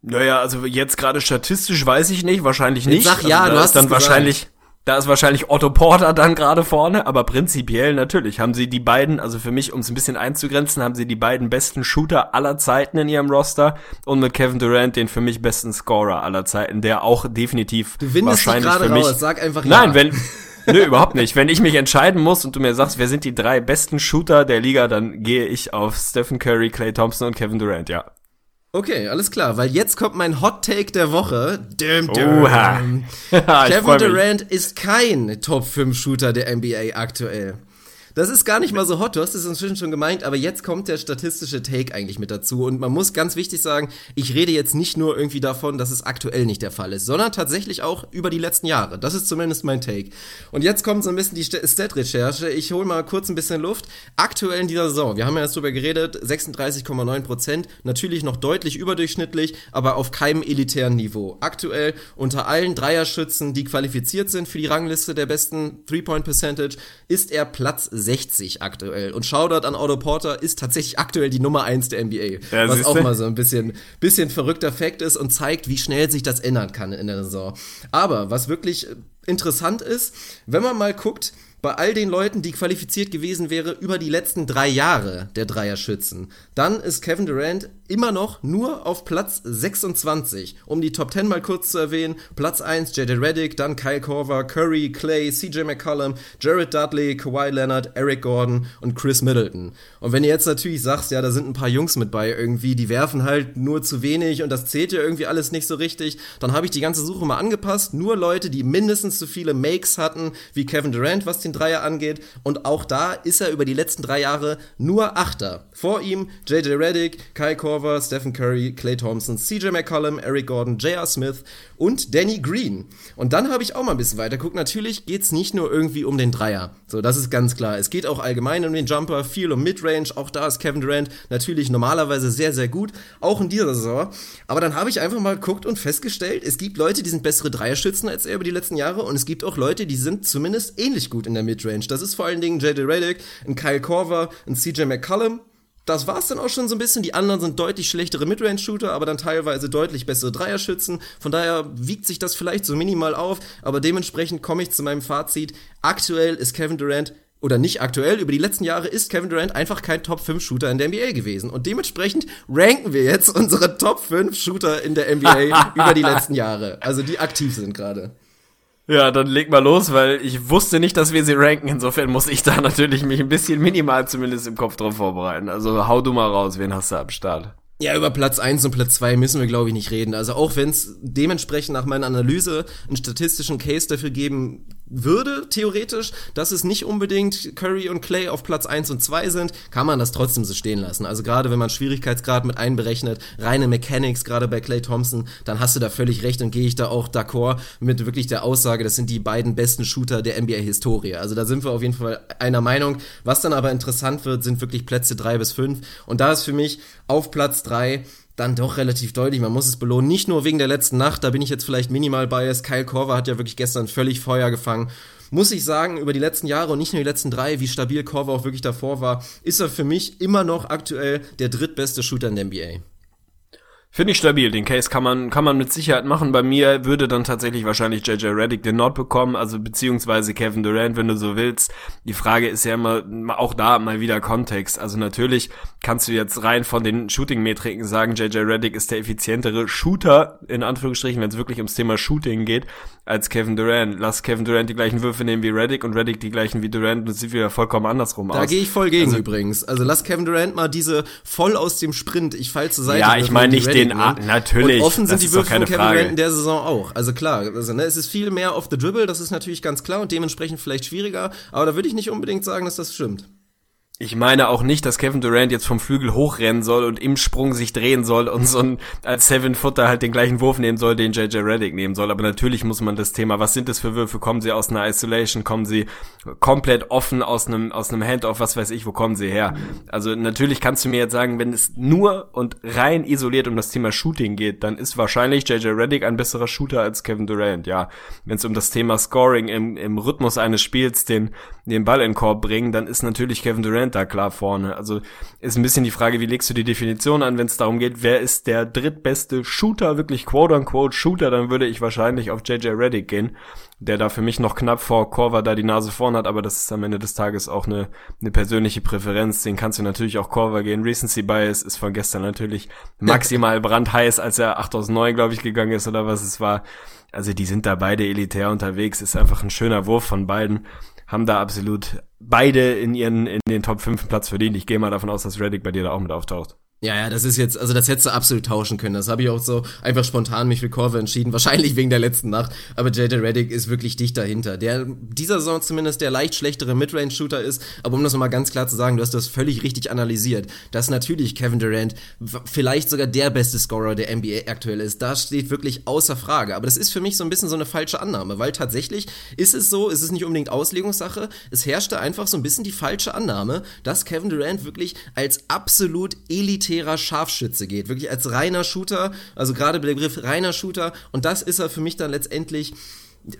Naja, also jetzt gerade statistisch weiß ich nicht, wahrscheinlich nicht. Sag ja, also du hast dann wahrscheinlich, da ist wahrscheinlich Otto Porter dann gerade vorne, aber prinzipiell natürlich haben sie die beiden, also für mich, um es ein bisschen einzugrenzen, haben sie die beiden besten Shooter aller Zeiten in ihrem Roster und mit Kevin Durant den für mich besten Scorer aller Zeiten, der auch definitiv du windest wahrscheinlich dich für mich. Raus, sag einfach Nein, ja. wenn Nö, überhaupt nicht. Wenn ich mich entscheiden muss und du mir sagst, wer sind die drei besten Shooter der Liga, dann gehe ich auf Stephen Curry, Clay Thompson und Kevin Durant, ja. Okay, alles klar, weil jetzt kommt mein Hot Take der Woche. Dum, dum. Oha. Kevin. Durant ist kein Top 5 Shooter der NBA aktuell. Das ist gar nicht mal so hot, du hast es inzwischen schon gemeint, aber jetzt kommt der statistische Take eigentlich mit dazu. Und man muss ganz wichtig sagen, ich rede jetzt nicht nur irgendwie davon, dass es aktuell nicht der Fall ist, sondern tatsächlich auch über die letzten Jahre. Das ist zumindest mein Take. Und jetzt kommt so ein bisschen die Stat-Recherche. Ich hole mal kurz ein bisschen Luft. Aktuell in dieser Saison, wir haben ja jetzt drüber geredet, 36,9 Prozent, natürlich noch deutlich überdurchschnittlich, aber auf keinem elitären Niveau. Aktuell unter allen Dreierschützen, die qualifiziert sind für die Rangliste der besten Three-Point-Percentage, ist er Platz 60 aktuell. Und Shoutout an Otto Porter ist tatsächlich aktuell die Nummer 1 der NBA. Ja, was auch mal so ein bisschen, bisschen verrückter Fakt ist und zeigt, wie schnell sich das ändern kann in der Saison. Aber was wirklich interessant ist, wenn man mal guckt, bei all den Leuten, die qualifiziert gewesen wäre über die letzten drei Jahre der Dreierschützen, dann ist Kevin Durant immer noch nur auf Platz 26. Um die Top 10 mal kurz zu erwähnen, Platz 1 JJ Reddick, dann Kyle Korver, Curry, Clay, CJ McCollum, Jared Dudley, Kawhi Leonard, Eric Gordon und Chris Middleton. Und wenn ihr jetzt natürlich sagst, ja, da sind ein paar Jungs mit bei irgendwie, die werfen halt nur zu wenig und das zählt ja irgendwie alles nicht so richtig, dann habe ich die ganze Suche mal angepasst. Nur Leute, die mindestens so viele Makes hatten wie Kevin Durant, was den Dreier angeht. Und auch da ist er über die letzten drei Jahre nur Achter. Vor ihm JJ Reddick, Kyle Korver, Stephen Curry, Clay Thompson, CJ McCollum, Eric Gordon, J.R. Smith und Danny Green. Und dann habe ich auch mal ein bisschen weiter geguckt. Natürlich geht's nicht nur irgendwie um den Dreier. So, das ist ganz klar. Es geht auch allgemein um den Jumper, viel um Midrange. Auch da ist Kevin Durant natürlich normalerweise sehr, sehr gut. Auch in dieser Saison. Aber dann habe ich einfach mal geguckt und festgestellt, es gibt Leute, die sind bessere Dreierschützen als er über die letzten Jahre. Und es gibt auch Leute, die sind zumindest ähnlich gut in der Midrange. Das ist vor allen Dingen J.J. Reddick, ein Kyle Korver, ein C.J. McCollum. Das war's dann auch schon so ein bisschen. Die anderen sind deutlich schlechtere Midrange-Shooter, aber dann teilweise deutlich bessere Dreierschützen. Von daher wiegt sich das vielleicht so minimal auf, aber dementsprechend komme ich zu meinem Fazit. Aktuell ist Kevin Durant oder nicht aktuell, über die letzten Jahre ist Kevin Durant einfach kein Top 5 Shooter in der NBA gewesen. Und dementsprechend ranken wir jetzt unsere Top 5 Shooter in der NBA über die letzten Jahre. Also die aktiv sind gerade. Ja, dann leg mal los, weil ich wusste nicht, dass wir sie ranken. Insofern muss ich da natürlich mich ein bisschen minimal zumindest im Kopf drauf vorbereiten. Also hau du mal raus, wen hast du am Start? Ja, über Platz 1 und Platz 2 müssen wir, glaube ich, nicht reden. Also auch wenn es dementsprechend nach meiner Analyse einen statistischen Case dafür geben würde, theoretisch, dass es nicht unbedingt Curry und Clay auf Platz 1 und 2 sind, kann man das trotzdem so stehen lassen. Also gerade wenn man Schwierigkeitsgrad mit einberechnet, reine Mechanics, gerade bei Clay Thompson, dann hast du da völlig recht und gehe ich da auch d'accord mit wirklich der Aussage, das sind die beiden besten Shooter der NBA-Historie. Also da sind wir auf jeden Fall einer Meinung. Was dann aber interessant wird, sind wirklich Plätze 3 bis 5. Und da ist für mich auf Platz 3 dann doch relativ deutlich. Man muss es belohnen. Nicht nur wegen der letzten Nacht, da bin ich jetzt vielleicht minimal biased. Kyle Korver hat ja wirklich gestern völlig Feuer gefangen. Muss ich sagen, über die letzten Jahre und nicht nur die letzten drei, wie stabil Korver auch wirklich davor war, ist er für mich immer noch aktuell der drittbeste Shooter in der NBA. Finde ich stabil. Den Case kann man, kann man mit Sicherheit machen. Bei mir würde dann tatsächlich wahrscheinlich JJ Reddick den Nord bekommen, also beziehungsweise Kevin Durant, wenn du so willst. Die Frage ist ja immer, auch da mal wieder Kontext. Also natürlich kannst du jetzt rein von den Shooting-Metriken sagen, JJ Reddick ist der effizientere Shooter, in Anführungsstrichen, wenn es wirklich ums Thema Shooting geht, als Kevin Durant. Lass Kevin Durant die gleichen Würfe nehmen wie Reddick und Reddick die gleichen wie Durant. Das sieht wieder vollkommen andersrum da aus. Da gehe ich voll gegen also, übrigens. Also lass Kevin Durant mal diese voll aus dem Sprint, ich fall zur Seite. Ja, ich meine nicht den, ah, natürlich. Und offen sind die Würfe von Kevin Frage. Durant in der Saison auch. Also klar, also, ne, es ist viel mehr off the dribble, das ist natürlich ganz klar und dementsprechend vielleicht schwieriger, aber da würde ich nicht unbedingt sagen, dass das stimmt. Ich meine auch nicht, dass Kevin Durant jetzt vom Flügel hochrennen soll und im Sprung sich drehen soll und so ein als Seven Footer halt den gleichen Wurf nehmen soll, den JJ Reddick nehmen soll. Aber natürlich muss man das Thema, was sind das für Würfe? Kommen sie aus einer Isolation? Kommen sie komplett offen aus einem aus einem Handoff? Was weiß ich? Wo kommen sie her? Also natürlich kannst du mir jetzt sagen, wenn es nur und rein isoliert um das Thema Shooting geht, dann ist wahrscheinlich JJ Reddick ein besserer Shooter als Kevin Durant. Ja, wenn es um das Thema Scoring im, im Rhythmus eines Spiels den den Ball in den Korb bringen, dann ist natürlich Kevin Durant da klar vorne. Also ist ein bisschen die Frage, wie legst du die Definition an, wenn es darum geht, wer ist der drittbeste Shooter, wirklich quote-unquote Shooter, dann würde ich wahrscheinlich auf JJ Reddick gehen, der da für mich noch knapp vor Korver da die Nase vorn hat, aber das ist am Ende des Tages auch eine, eine persönliche Präferenz. Den kannst du natürlich auch Korver gehen. Recency Bias ist von gestern natürlich maximal brandheiß, als er 8 aus 9, glaube ich, gegangen ist oder was es war. Also die sind da beide elitär unterwegs. Ist einfach ein schöner Wurf von beiden haben da absolut beide in ihren in den Top 5 Platz verdient. Ich gehe mal davon aus, dass Reddick bei dir da auch mit auftaucht. Ja, ja, das ist jetzt, also das hättest du absolut tauschen können. Das habe ich auch so einfach spontan mich für Korver entschieden. Wahrscheinlich wegen der letzten Nacht. Aber JJ Reddick ist wirklich dicht dahinter. Der dieser Saison zumindest der leicht schlechtere Midrange-Shooter ist. Aber um das nochmal ganz klar zu sagen, du hast das völlig richtig analysiert. Dass natürlich Kevin Durant vielleicht sogar der beste Scorer der NBA aktuell ist. Das steht wirklich außer Frage. Aber das ist für mich so ein bisschen so eine falsche Annahme. Weil tatsächlich ist es so, ist es nicht unbedingt Auslegungssache. Es herrschte einfach so ein bisschen die falsche Annahme, dass Kevin Durant wirklich als absolut elitär elitärer Scharfschütze geht, wirklich als reiner Shooter, also gerade der Begriff reiner Shooter. Und das ist er für mich dann letztendlich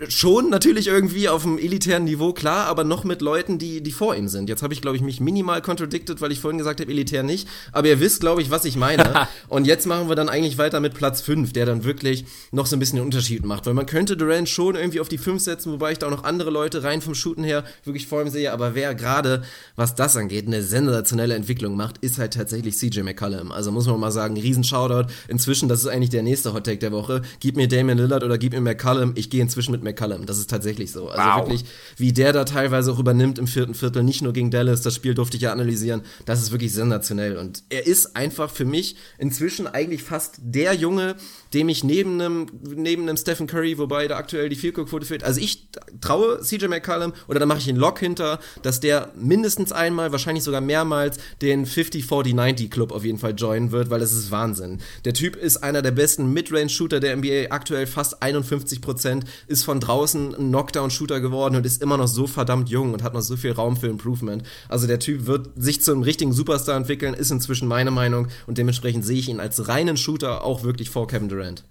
schon natürlich irgendwie auf einem elitären Niveau, klar, aber noch mit Leuten, die, die vor ihm sind. Jetzt habe ich, glaube ich, mich minimal contradicted, weil ich vorhin gesagt habe, elitär nicht. Aber ihr wisst, glaube ich, was ich meine. und jetzt machen wir dann eigentlich weiter mit Platz 5, der dann wirklich noch so ein bisschen den Unterschied macht. Weil man könnte Durant schon irgendwie auf die 5 setzen, wobei ich da auch noch andere Leute rein vom Shooten her wirklich vor ihm sehe. Aber wer gerade, was das angeht, eine sensationelle Entwicklung macht, ist halt tatsächlich CJ McCollum. Also muss man mal sagen, riesen Shoutout. Inzwischen, das ist eigentlich der nächste Hot Take der Woche. Gib mir Damian Lillard oder gib mir McCollum. Ich gehe inzwischen mit McCallum. Das ist tatsächlich so. Also Wow. wirklich, wie der da teilweise auch übernimmt im vierten Viertel, nicht nur gegen Dallas, das Spiel durfte ich ja analysieren, das ist wirklich sensationell. Und er ist einfach für mich inzwischen eigentlich fast der Junge, dem ich neben einem, neben einem Stephen Curry, wobei da aktuell die Field-Goal-Quote fehlt, also ich traue CJ McCallum oder da mache ich einen Lock hinter, dass der mindestens einmal, wahrscheinlich sogar mehrmals den 50-40-90 Club auf jeden Fall joinen wird, weil das ist Wahnsinn. Der Typ ist einer der besten Midrange-Shooter der NBA, aktuell fast 51 Prozent, ist von draußen ein Knockdown-Shooter geworden und ist immer noch so verdammt jung und hat noch so viel Raum für Improvement. Also der Typ wird sich zum richtigen Superstar entwickeln, ist inzwischen meine Meinung und dementsprechend sehe ich ihn als reinen Shooter auch wirklich vor Kevin Durant.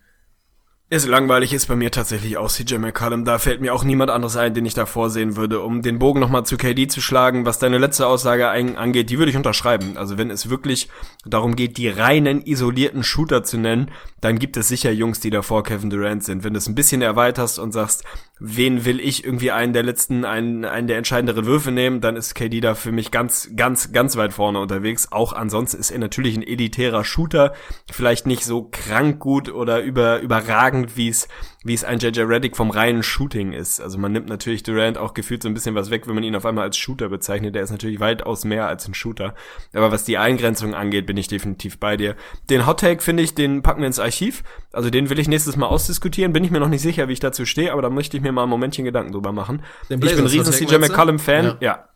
Ist langweilig, ist bei mir tatsächlich auch CJ McCollum. Da fällt mir auch niemand anderes ein, den ich da vorsehen würde. Um den Bogen nochmal zu KD zu schlagen, was deine letzte Aussage angeht, die würde ich unterschreiben. Also wenn es wirklich darum geht, die reinen, isolierten Shooter zu nennen, dann gibt es sicher Jungs, die davor Kevin Durant sind. Wenn du es ein bisschen erweiterst und sagst, wen will ich irgendwie einen der letzten, einen, einen der entscheidenderen Würfe nehmen, dann ist KD da für mich ganz, ganz, ganz weit vorne unterwegs. Auch ansonsten ist er natürlich ein elitärer Shooter. Vielleicht nicht so krank gut oder über, überragend, wie es, wie es ein JJ Reddick vom reinen Shooting ist. Also man nimmt natürlich Durant auch gefühlt so ein bisschen was weg, wenn man ihn auf einmal als Shooter bezeichnet. Der ist natürlich weitaus mehr als ein Shooter. Aber was die Eingrenzung angeht, bin ich definitiv bei dir. Den Hot Take finde ich, den packen wir ins Archiv. Also den will ich nächstes Mal ausdiskutieren. Bin ich mir noch nicht sicher, wie ich dazu stehe, aber da möchte ich mir mal ein Momentchen Gedanken drüber machen. Den ich bin ein riesen CJ? McCollum-Fan. Ja. ja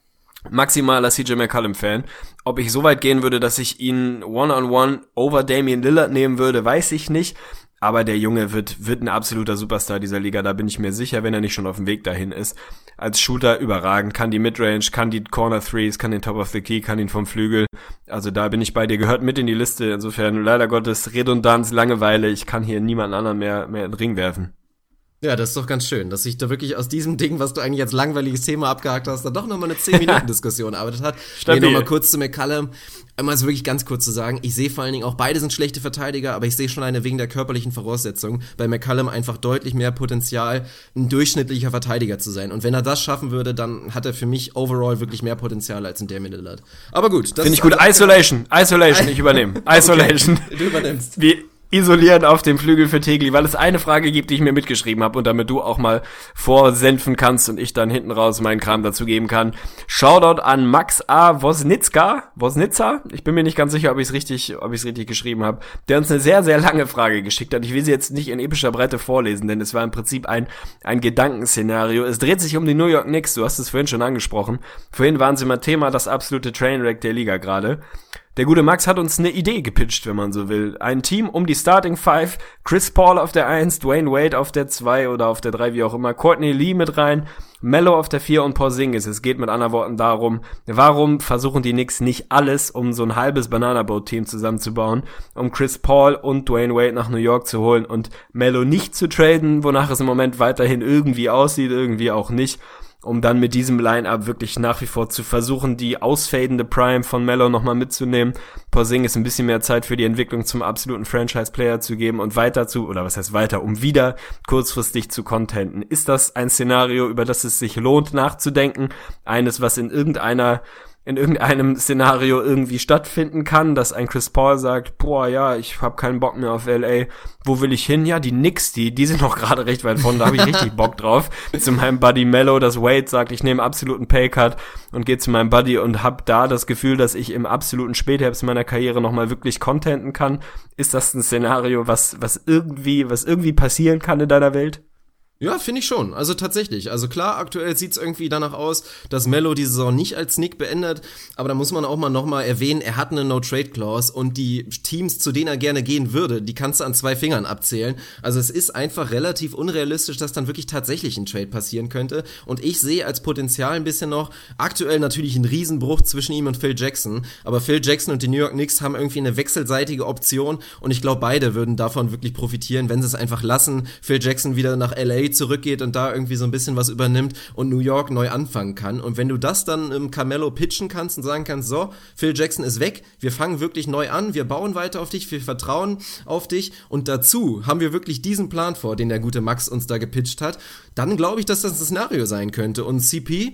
maximaler CJ McCollum-Fan. Ob ich so weit gehen würde, dass ich ihn one-on-one over Damian Lillard nehmen würde, weiß ich nicht. Aber der Junge wird, wird ein absoluter Superstar dieser Liga, da bin ich mir sicher, wenn er nicht schon auf dem Weg dahin ist. Als Shooter überragend, kann die Midrange, kann die Corner Threes, kann den Top of the Key, kann ihn vom Flügel. Also da bin ich bei dir, gehört mit in die Liste. Insofern leider Gottes Redundanz, Langeweile, ich kann hier niemanden anderen mehr, mehr in den Ring werfen. Ja, das ist doch ganz schön, dass sich da wirklich aus diesem Ding, was du eigentlich als langweiliges Thema abgehakt hast, dann doch nochmal eine 10-Minuten-Diskussion erarbeitet hat. Stabil. Nee, nochmal kurz zu McCallum. Einmal so wirklich ganz kurz zu sagen, ich sehe vor allen Dingen auch, beide sind schlechte Verteidiger, aber ich sehe schon eine wegen der körperlichen Voraussetzungen bei McCallum einfach deutlich mehr Potenzial, ein durchschnittlicher Verteidiger zu sein. Und wenn er das schaffen würde, dann hat er für mich overall wirklich mehr Potenzial als ein Damian Lillard. Aber gut. Finde ich gut. Isolation. Isolation, ich übernehme. Isolation. Okay, du übernimmst. Wie isolieren auf dem Flügel für Tegli, weil es eine Frage gibt, die ich mir mitgeschrieben habe und damit du auch mal vorsenfen kannst und ich dann hinten raus meinen Kram dazu geben kann. Shoutout an Max A. Wosnitzka, Wosnitzer, ich bin mir nicht ganz sicher, ob ich es richtig, ob ich es richtig geschrieben habe, der uns eine sehr, sehr lange Frage geschickt hat. Ich will sie jetzt nicht in epischer Breite vorlesen, denn es war im Prinzip ein, ein Gedankenszenario. Es dreht sich um die New York Knicks, du hast es vorhin schon angesprochen. Vorhin waren sie mal Thema, das absolute Trainwreck der Liga gerade. Der gute Max hat uns eine Idee gepitcht, wenn man so will. Ein Team um die Starting Five, Chris Paul auf der 1, Dwayne Wade auf der 2 oder auf der 3, wie auch immer, Courtney Lee mit rein, Mello auf der 4 und Porzingis. Es geht mit anderen Worten darum, warum versuchen die Knicks nicht alles, um so ein halbes Banana Boat Team zusammenzubauen, um Chris Paul und Dwayne Wade nach New York zu holen und Mello nicht zu traden, wonach es im Moment weiterhin irgendwie aussieht, irgendwie auch nicht um dann mit diesem Line-Up wirklich nach wie vor zu versuchen, die ausfadende Prime von Mello nochmal mitzunehmen. Porzingis ein bisschen mehr Zeit für die Entwicklung zum absoluten Franchise-Player zu geben und weiter zu, oder was heißt weiter, um wieder kurzfristig zu contenten. Ist das ein Szenario, über das es sich lohnt nachzudenken? Eines, was in irgendeiner in irgendeinem Szenario irgendwie stattfinden kann, dass ein Chris Paul sagt, boah, ja, ich habe keinen Bock mehr auf LA. Wo will ich hin? Ja, die Knicks, die, die sind noch gerade recht weit vorne, da habe ich richtig Bock drauf. Zu meinem Buddy Mello, dass Wade sagt, ich nehme absoluten Paycut und gehe zu meinem Buddy und hab da das Gefühl, dass ich im absoluten Spätherbst meiner Karriere nochmal wirklich contenten kann. Ist das ein Szenario, was, was irgendwie, was irgendwie passieren kann in deiner Welt? Ja, finde ich schon. Also tatsächlich. Also klar, aktuell sieht's irgendwie danach aus, dass Mello die Saison nicht als Sneak beendet. Aber da muss man auch mal nochmal erwähnen, er hat eine No-Trade-Clause und die Teams, zu denen er gerne gehen würde, die kannst du an zwei Fingern abzählen. Also es ist einfach relativ unrealistisch, dass dann wirklich tatsächlich ein Trade passieren könnte. Und ich sehe als Potenzial ein bisschen noch, aktuell natürlich ein Riesenbruch zwischen ihm und Phil Jackson. Aber Phil Jackson und die New York Knicks haben irgendwie eine wechselseitige Option. Und ich glaube, beide würden davon wirklich profitieren, wenn sie es einfach lassen. Phil Jackson wieder nach LA zurückgeht und da irgendwie so ein bisschen was übernimmt und New York neu anfangen kann. Und wenn du das dann im Carmelo pitchen kannst und sagen kannst, so, Phil Jackson ist weg, wir fangen wirklich neu an, wir bauen weiter auf dich, wir vertrauen auf dich und dazu haben wir wirklich diesen Plan vor, den der gute Max uns da gepitcht hat, dann glaube ich, dass das ein Szenario sein könnte. Und CP,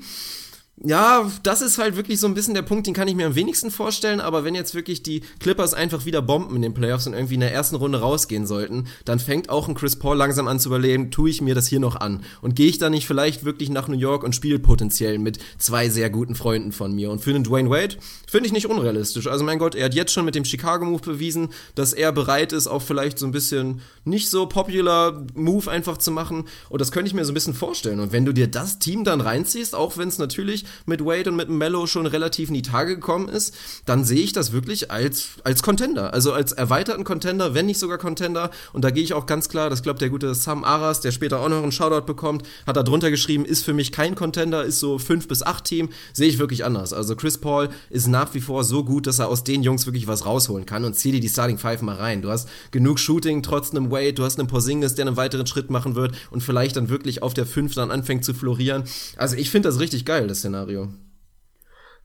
ja, das ist halt wirklich so ein bisschen der Punkt, den kann ich mir am wenigsten vorstellen, aber wenn jetzt wirklich die Clippers einfach wieder bomben in den Playoffs und irgendwie in der ersten Runde rausgehen sollten, dann fängt auch ein Chris Paul langsam an zu überleben, tue ich mir das hier noch an? Und gehe ich da nicht vielleicht wirklich nach New York und spiele potenziell mit zwei sehr guten Freunden von mir? Und für den Dwayne Wade finde ich nicht unrealistisch. Also mein Gott, er hat jetzt schon mit dem Chicago Move bewiesen, dass er bereit ist, auch vielleicht so ein bisschen nicht so popular Move einfach zu machen. Und das könnte ich mir so ein bisschen vorstellen. Und wenn du dir das Team dann reinziehst, auch wenn es natürlich mit Wade und mit Mello schon relativ in die Tage gekommen ist, dann sehe ich das wirklich als, als Contender. Also als erweiterten Contender, wenn nicht sogar Contender. Und da gehe ich auch ganz klar, das glaubt der gute Sam Aras, der später auch noch einen Shoutout bekommt, hat da drunter geschrieben, ist für mich kein Contender, ist so 5 bis 8 Team, sehe ich wirklich anders. Also Chris Paul ist nach wie vor so gut, dass er aus den Jungs wirklich was rausholen kann und zieh dir die Starting Five mal rein. Du hast genug Shooting trotz einem Wade, du hast einen Porzingis, der einen weiteren Schritt machen wird und vielleicht dann wirklich auf der 5 dann anfängt zu florieren. Also ich finde das richtig geil, das Szenario.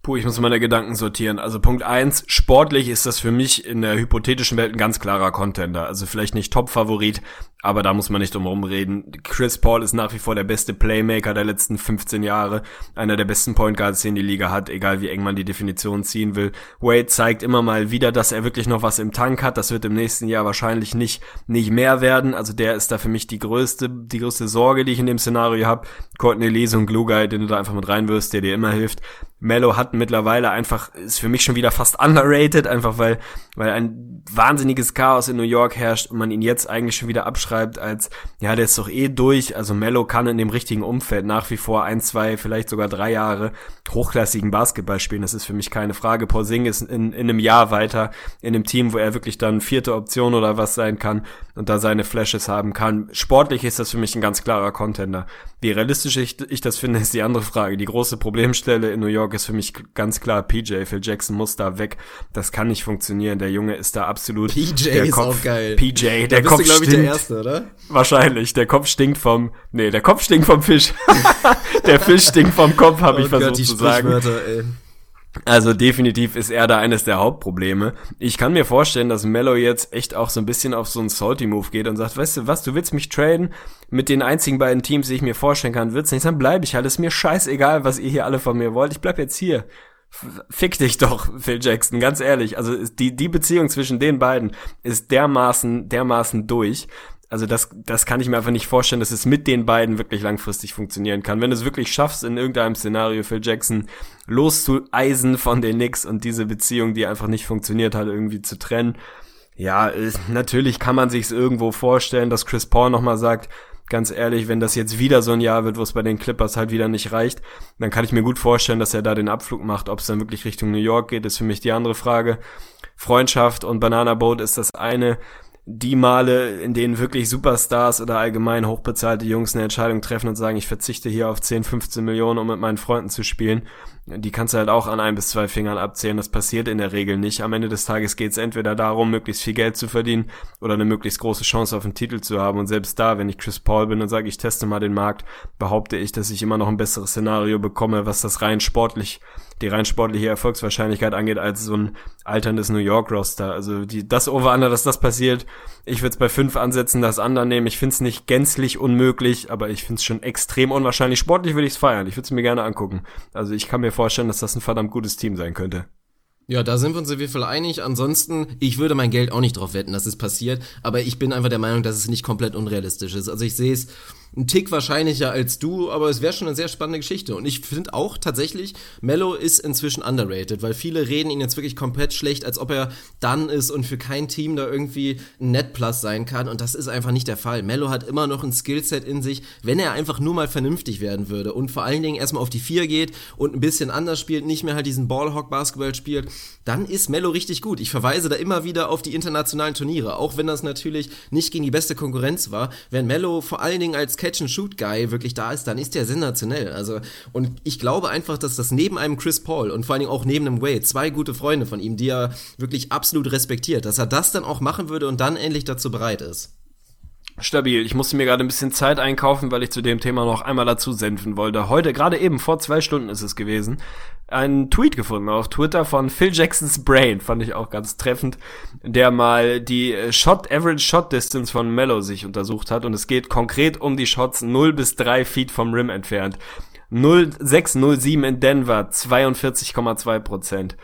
Puh, ich muss meine Gedanken sortieren. Also Punkt eins: sportlich ist das für mich in der hypothetischen Welt ein ganz klarer Contender. Also vielleicht nicht Top-Favorit, aber da muss man nicht drum herum reden. Chris Paul ist nach wie vor der beste Playmaker der letzten 15 Jahre, einer der besten Point Guards, den die Liga hat, egal wie eng man die Definition ziehen will. Wade zeigt immer mal wieder, dass er wirklich noch was im Tank hat. Das wird im nächsten Jahr wahrscheinlich nicht, nicht mehr werden. Also der ist da für mich die größte, die größte Sorge, die ich in dem Szenario habe. Courtney Lee, so ein Glue Guy, den du da einfach mit reinwirfst, der dir immer hilft. Mello hat mittlerweile einfach, ist für mich schon wieder fast underrated, einfach weil, weil ein wahnsinniges Chaos in New York herrscht und man ihn jetzt eigentlich schon wieder abschreibt als, ja, der ist doch eh durch. Also Mello kann in dem richtigen Umfeld nach wie vor ein, zwei, vielleicht sogar drei Jahre hochklassigen Basketball spielen. Das ist für mich keine Frage. Porzing ist in, in einem Jahr weiter in einem Team, wo er wirklich dann vierte Option oder was sein kann und da seine Flashes haben kann. Sportlich ist das für mich ein ganz klarer Contender. Wie realistisch ich, ich das finde, ist die andere Frage. Die große Problemstelle in New York ist für mich ganz klar PJ. Phil Jackson muss da weg. Das kann nicht funktionieren. Der Junge ist da absolut. PJ der ist Kopf, auch geil. PJ, der Kopf du, glaube ich, stinkt. der Erste, oder? Wahrscheinlich. Der Kopf stinkt vom. Nee, der Kopf stinkt vom Fisch. der Fisch stinkt vom Kopf, habe ich Oh Gott, versucht die zu sagen. Ey. Also definitiv ist er da eines der Hauptprobleme. Ich kann mir vorstellen, dass Mello jetzt echt auch so ein bisschen auf so einen Salty Move geht und sagt, weißt du was, du willst mich traden mit den einzigen beiden Teams, die ich mir vorstellen kann, wird's nicht, dann bleib ich halt. Ist mir scheißegal, was ihr hier alle von mir wollt. Ich bleib jetzt hier. Fick dich doch, Phil Jackson, ganz ehrlich. Also die, die Beziehung zwischen den beiden ist dermaßen, dermaßen durch. Also das, das kann ich mir einfach nicht vorstellen, dass es mit den beiden wirklich langfristig funktionieren kann. Wenn du es wirklich schaffst, in irgendeinem Szenario Phil Jackson loszueisen von den Knicks und diese Beziehung, die einfach nicht funktioniert hat, irgendwie zu trennen. Ja, äh, natürlich kann man sich's irgendwo vorstellen, dass Chris Paul nochmal sagt, ganz ehrlich, wenn das jetzt wieder so ein Jahr wird, wo es bei den Clippers halt wieder nicht reicht, dann kann ich mir gut vorstellen, dass er da den Abflug macht. Ob es dann wirklich Richtung New York geht, ist für mich die andere Frage. Freundschaft und Banana Boat ist das eine die Male, in denen wirklich Superstars oder allgemein hochbezahlte Jungs eine Entscheidung treffen und sagen, ich verzichte hier auf 10, 15 Millionen, um mit meinen Freunden zu spielen, die kannst du halt auch an ein bis zwei Fingern abzählen. Das passiert in der Regel nicht. Am Ende des Tages geht es entweder darum, möglichst viel Geld zu verdienen oder eine möglichst große Chance auf einen Titel zu haben. Und selbst da, wenn ich Chris Paul bin und sage, ich teste mal den Markt, behaupte ich, dass ich immer noch ein besseres Szenario bekomme, was das rein sportlich die rein sportliche Erfolgswahrscheinlichkeit angeht, als so ein alterndes New York Roster. Also die, das Over-Under, dass das passiert, ich würde es bei fünf ansetzen, das Under nehmen. Ich finde es nicht gänzlich unmöglich, aber ich finde es schon extrem unwahrscheinlich. Sportlich würde ich es feiern. Ich würde es mir gerne angucken. Also ich kann mir vorstellen, dass das ein verdammt gutes Team sein könnte. Ja, da sind wir uns auf jeden Fall einig. Ansonsten, ich würde mein Geld auch nicht drauf wetten, dass es passiert, aber ich bin einfach der Meinung, dass es nicht komplett unrealistisch ist. Also ich sehe es ein Tick wahrscheinlicher als du, aber es wäre schon eine sehr spannende Geschichte. Und ich finde auch tatsächlich, Mello ist inzwischen underrated, weil viele reden ihn jetzt wirklich komplett schlecht, als ob er dann ist und für kein Team da irgendwie ein Net Plus sein kann. Und das ist einfach nicht der Fall. Mello hat immer noch ein Skillset in sich, wenn er einfach nur mal vernünftig werden würde und vor allen Dingen erstmal auf die Vier geht und ein bisschen anders spielt, nicht mehr halt diesen Ballhawk-Basketball spielt, dann ist Mello richtig gut. Ich verweise da immer wieder auf die internationalen Turniere, auch wenn das natürlich nicht gegen die beste Konkurrenz war. Wenn Mello vor allen Dingen als Catch-and-Shoot-Guy wirklich da ist, dann ist der sensationell. Also, und ich glaube einfach, dass das neben einem Chris Paul und vor allen Dingen auch neben einem Wade, zwei gute Freunde von ihm, die er wirklich absolut respektiert, dass er das dann auch machen würde und dann endlich dazu bereit ist. Stabil. Ich musste mir gerade ein bisschen Zeit einkaufen, weil ich zu dem Thema noch einmal dazu senfen wollte. Heute, gerade eben, vor zwei Stunden ist es gewesen, einen Tweet gefunden auf Twitter von Phil Jacksons Brain, fand ich auch ganz treffend, der mal die Shot, Average Shot Distance von Mello sich untersucht hat und es geht konkret um die Shots 0 bis 3 Feet vom Rim entfernt. 0607 in Denver, 42,2 Prozent.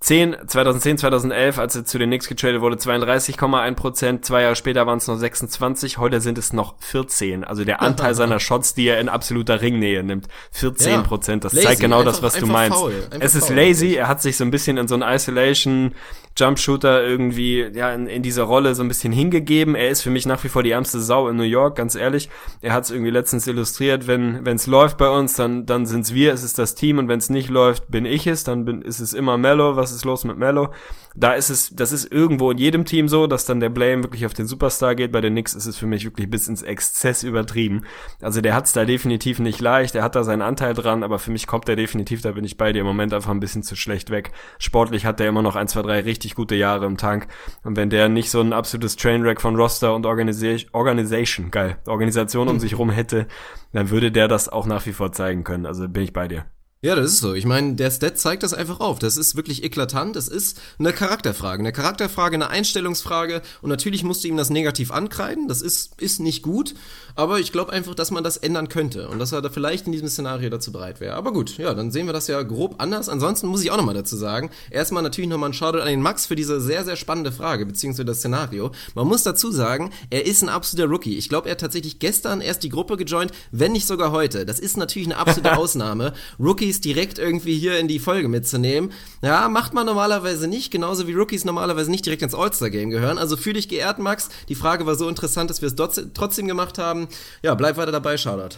10, 2010, 2011, als er zu den Knicks getradet wurde, 32,1 Prozent. Zwei Jahre später waren es noch 26. Heute sind es noch 14. Also der Anteil seiner Shots, die er in absoluter Ringnähe nimmt, 14 Prozent. Das Lazy. zeigt genau das, Einfach- was du meinst. faul. Es ist faul, lazy. Er hat sich so ein bisschen in so einen Isolation Jumpshooter irgendwie, ja, in, in dieser Rolle so ein bisschen hingegeben. Er ist für mich nach wie vor die ärmste Sau in New York, ganz ehrlich. Er hat es irgendwie letztens illustriert, wenn es läuft bei uns, dann, dann sind's wir, es ist das Team und wenn es nicht läuft, bin ich es, dann bin, ist es immer Mello. Was ist los mit Mello? Da ist es, das ist irgendwo in jedem Team so, dass dann der Blame wirklich auf den Superstar geht. Bei den Knicks ist es für mich wirklich bis ins Exzess übertrieben. Also der hat's da definitiv nicht leicht, er hat da seinen Anteil dran, aber für mich kommt er definitiv, da bin ich bei dir im Moment einfach ein bisschen zu schlecht weg. Sportlich hat er immer noch ein, zwei, drei richtig gute Jahre im Tank. Und wenn der nicht so ein absolutes Trainwreck von Roster und Organisa- Organisation, geil, Organisation um sich rum hätte, dann würde der das auch nach wie vor zeigen können. Also bin ich bei dir. Ja, das ist so. Ich meine, der Stat zeigt das einfach auf. Das ist wirklich eklatant. Das ist eine Charakterfrage. Eine Charakterfrage, eine Einstellungsfrage. Und natürlich musst du ihm das negativ ankreiden. Das ist, ist nicht gut. Aber ich glaube einfach, dass man das ändern könnte. Und dass er da vielleicht in diesem Szenario dazu bereit wäre. Aber gut, ja, dann sehen wir das ja grob anders. Ansonsten muss ich auch nochmal dazu sagen. Erstmal natürlich nochmal ein Shoutout an den Max für diese sehr, sehr spannende Frage, beziehungsweise das Szenario. Man muss dazu sagen, er ist ein absoluter Rookie. Ich glaube, er hat tatsächlich gestern erst die Gruppe gejoint, wenn nicht sogar heute. Das ist natürlich eine absolute Ausnahme. Rookie Rookies direkt irgendwie hier in die Folge mitzunehmen. Ja, macht man normalerweise nicht, genauso wie Rookies normalerweise nicht direkt ins All-Star-Game gehören. Also fühl dich geehrt, Max. Die Frage war so interessant, dass wir es trotzdem gemacht haben. Ja, bleib weiter dabei, Shoutout.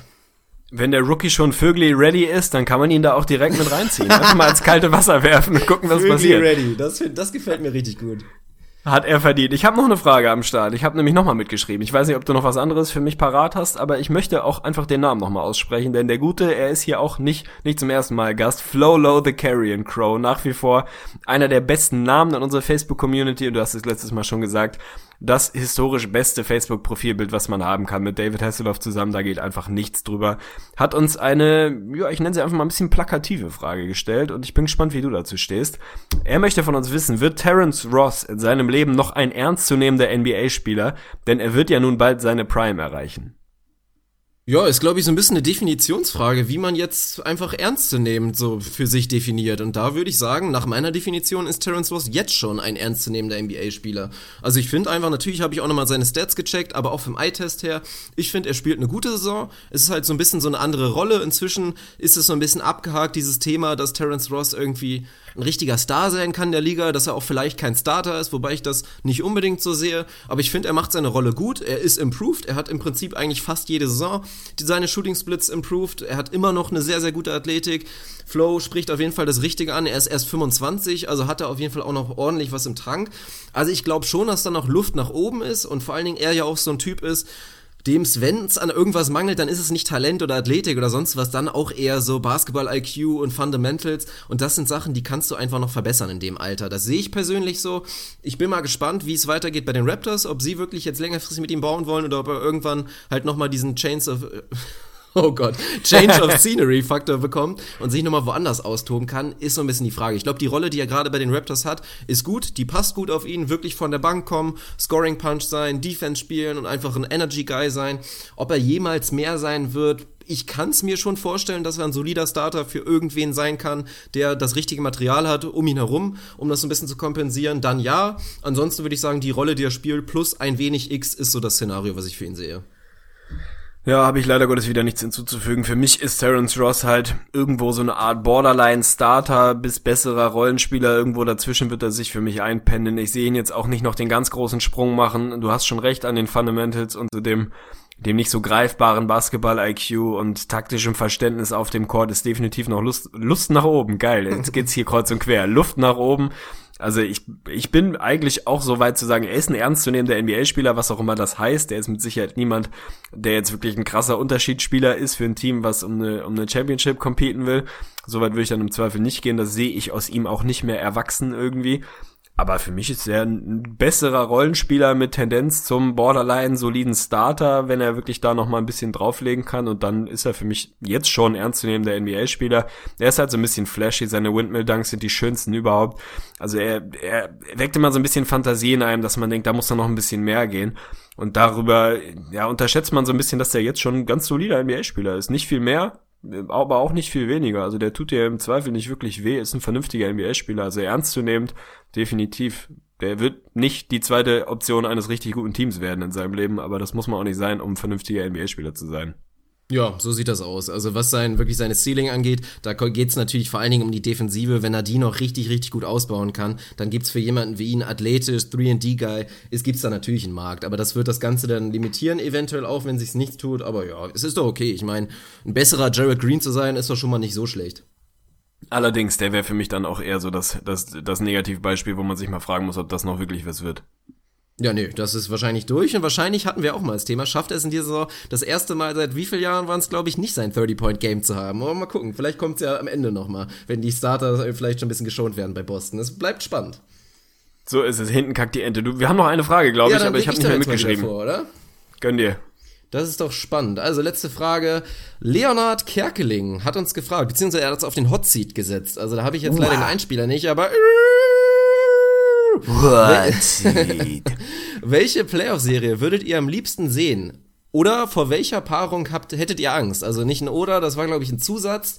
Wenn der Rookie schon Vögli ready ist, dann kann man ihn da auch direkt mit reinziehen. Einfach mal ins kalte Wasser werfen und gucken, was Vögli passiert. ready. Das, das gefällt mir richtig gut. Hat er verdient. Ich habe noch eine Frage am Start. Ich habe nämlich nochmal mitgeschrieben. Ich weiß nicht, ob du noch was anderes für mich parat hast, aber ich möchte auch einfach den Namen nochmal aussprechen, denn der Gute, er ist hier auch nicht, nicht zum ersten Mal Gast. Flowlow the Carrion Crow, nach wie vor einer der besten Namen in unserer Facebook-Community und du hast es letztes Mal schon gesagt, das historisch beste Facebook-Profilbild, was man haben kann mit David Hasselhoff zusammen, da geht einfach nichts drüber. Hat uns eine, ja, ich nenne sie einfach mal ein bisschen plakative Frage gestellt und ich bin gespannt, wie du dazu stehst. Er möchte von uns wissen, wird Terence Ross in seinem Leben noch ein ernstzunehmender NBA-Spieler? Denn er wird ja nun bald seine Prime erreichen. Ja, ist glaube ich so ein bisschen eine Definitionsfrage, wie man jetzt einfach ernstzunehmend so für sich definiert. Und da würde ich sagen, nach meiner Definition ist Terence Ross jetzt schon ein ernstzunehmender NBA-Spieler. Also ich finde einfach, natürlich habe ich auch nochmal seine Stats gecheckt, aber auch vom Eye-Test her, ich finde, er spielt eine gute Saison. Es ist halt so ein bisschen so eine andere Rolle. Inzwischen ist es so ein bisschen abgehakt, dieses Thema, dass Terence Ross irgendwie ein richtiger Star sein kann der Liga, dass er auch vielleicht kein Starter ist, wobei ich das nicht unbedingt so sehe. Aber ich finde, er macht seine Rolle gut. Er ist improved. Er hat im Prinzip eigentlich fast jede Saison seine Shooting Splits improved. Er hat immer noch eine sehr, sehr gute Athletik. Flow spricht auf jeden Fall das Richtige an. Er ist erst 25, also hat er auf jeden Fall auch noch ordentlich was im Trank. Also ich glaube schon, dass da noch Luft nach oben ist und vor allen Dingen er ja auch so ein Typ ist, dem wenn es an irgendwas mangelt, dann ist es nicht Talent oder Athletik oder sonst was, dann auch eher so Basketball-IQ und Fundamentals. Und das sind Sachen, die kannst du einfach noch verbessern in dem Alter. Das sehe ich persönlich so. Ich bin mal gespannt, wie es weitergeht bei den Raptors, ob sie wirklich jetzt längerfristig mit ihm bauen wollen oder ob er irgendwann halt nochmal diesen Chains of oh Gott, Change of Scenery Faktor bekommt und sich nochmal woanders austoben kann, ist so ein bisschen die Frage. Ich glaube, die Rolle, die er gerade bei den Raptors hat, ist gut, die passt gut auf ihn, wirklich von der Bank kommen, Scoring Punch sein, Defense spielen und einfach ein Energy Guy sein. Ob er jemals mehr sein wird, ich kann es mir schon vorstellen, dass er ein solider Starter für irgendwen sein kann, der das richtige Material hat um ihn herum, um das so ein bisschen zu kompensieren. Dann ja. Ansonsten würde ich sagen, die Rolle, die er spielt, plus ein wenig X ist so das Szenario, was ich für ihn sehe. Ja, habe ich leider Gottes wieder nichts hinzuzufügen. Für mich ist Terence Ross halt irgendwo so eine Art Borderline-Starter bis besserer Rollenspieler. Irgendwo dazwischen wird er sich für mich einpendeln. Ich sehe ihn jetzt auch nicht noch den ganz großen Sprung machen. Du hast schon recht an den Fundamentals und zu dem dem nicht so greifbaren Basketball-IQ und taktischem Verständnis auf dem Court ist definitiv noch Lust, Lust nach oben. Geil, jetzt geht's hier kreuz und quer. Luft nach oben. Also ich, ich bin eigentlich auch so weit zu sagen, er ist ein ernstzunehmender NBA-Spieler, was auch immer das heißt. Der ist mit Sicherheit niemand, der jetzt wirklich ein krasser Unterschiedsspieler ist für ein Team, was um eine, um eine Championship competen will. Soweit würde ich dann im Zweifel nicht gehen. Das sehe ich aus ihm auch nicht mehr erwachsen irgendwie. Aber für mich ist er ein besserer Rollenspieler mit Tendenz zum Borderline soliden Starter, wenn er wirklich da noch mal ein bisschen drauflegen kann. Und dann ist er für mich jetzt schon ernstzunehmender NBA-Spieler. Er ist halt so ein bisschen flashy. Seine Windmill-Dunks sind die schönsten überhaupt. Also er, er weckt immer so ein bisschen Fantasie in einem, dass man denkt, da muss da noch ein bisschen mehr gehen. Und darüber, ja, unterschätzt man so ein bisschen, dass er jetzt schon ein ganz solider NBA-Spieler ist. Nicht viel mehr, aber auch nicht viel weniger. Also der tut dir im Zweifel nicht wirklich weh, ist ein vernünftiger NBA-Spieler, also ernstzunehmend, definitiv. Der wird nicht die zweite Option eines richtig guten Teams werden in seinem Leben, aber das muss man auch nicht sein, um ein vernünftiger NBA-Spieler zu sein. Ja, so sieht das aus. Also was sein wirklich seine Ceiling angeht, da geht's natürlich vor allen Dingen um die Defensive. Wenn er die noch richtig, richtig gut ausbauen kann, dann gibt's für jemanden wie ihn athletisch, 3D-Guy, es gibt's da natürlich einen Markt. Aber das wird das Ganze dann limitieren, eventuell auch, wenn sich's nichts tut. Aber ja, es ist doch okay. Ich meine, ein besserer Jared Green zu sein, ist doch schon mal nicht so schlecht. Allerdings, der wäre für mich dann auch eher so das, das, das Negativbeispiel, wo man sich mal fragen muss, ob das noch wirklich was wird. Ja, nee, das ist wahrscheinlich durch und wahrscheinlich hatten wir auch mal das Thema, schafft er es in dieser Saison das erste Mal seit wie vielen Jahren waren es, glaube ich, nicht sein 30-Point-Game zu haben. Aber mal gucken, vielleicht kommt es ja am Ende nochmal, wenn die Starter vielleicht schon ein bisschen geschont werden bei Boston. Es bleibt spannend. So ist es, hinten kackt die Ente. Du, wir haben noch eine Frage, glaube ja, ich, aber ich habe nicht mehr mitgeschrieben. Vor, oder? Gönn dir. Das ist doch spannend. Also letzte Frage. Leonard Kerkeling hat uns gefragt, beziehungsweise er hat uns auf den Hot Seat gesetzt. Also da habe ich jetzt wow. leider den Einspieler nicht, aber Welche Playoff-Serie würdet ihr am liebsten sehen? Oder vor welcher Paarung habt, hättet ihr Angst? Also nicht ein Oder, das war, glaube ich, ein Zusatz.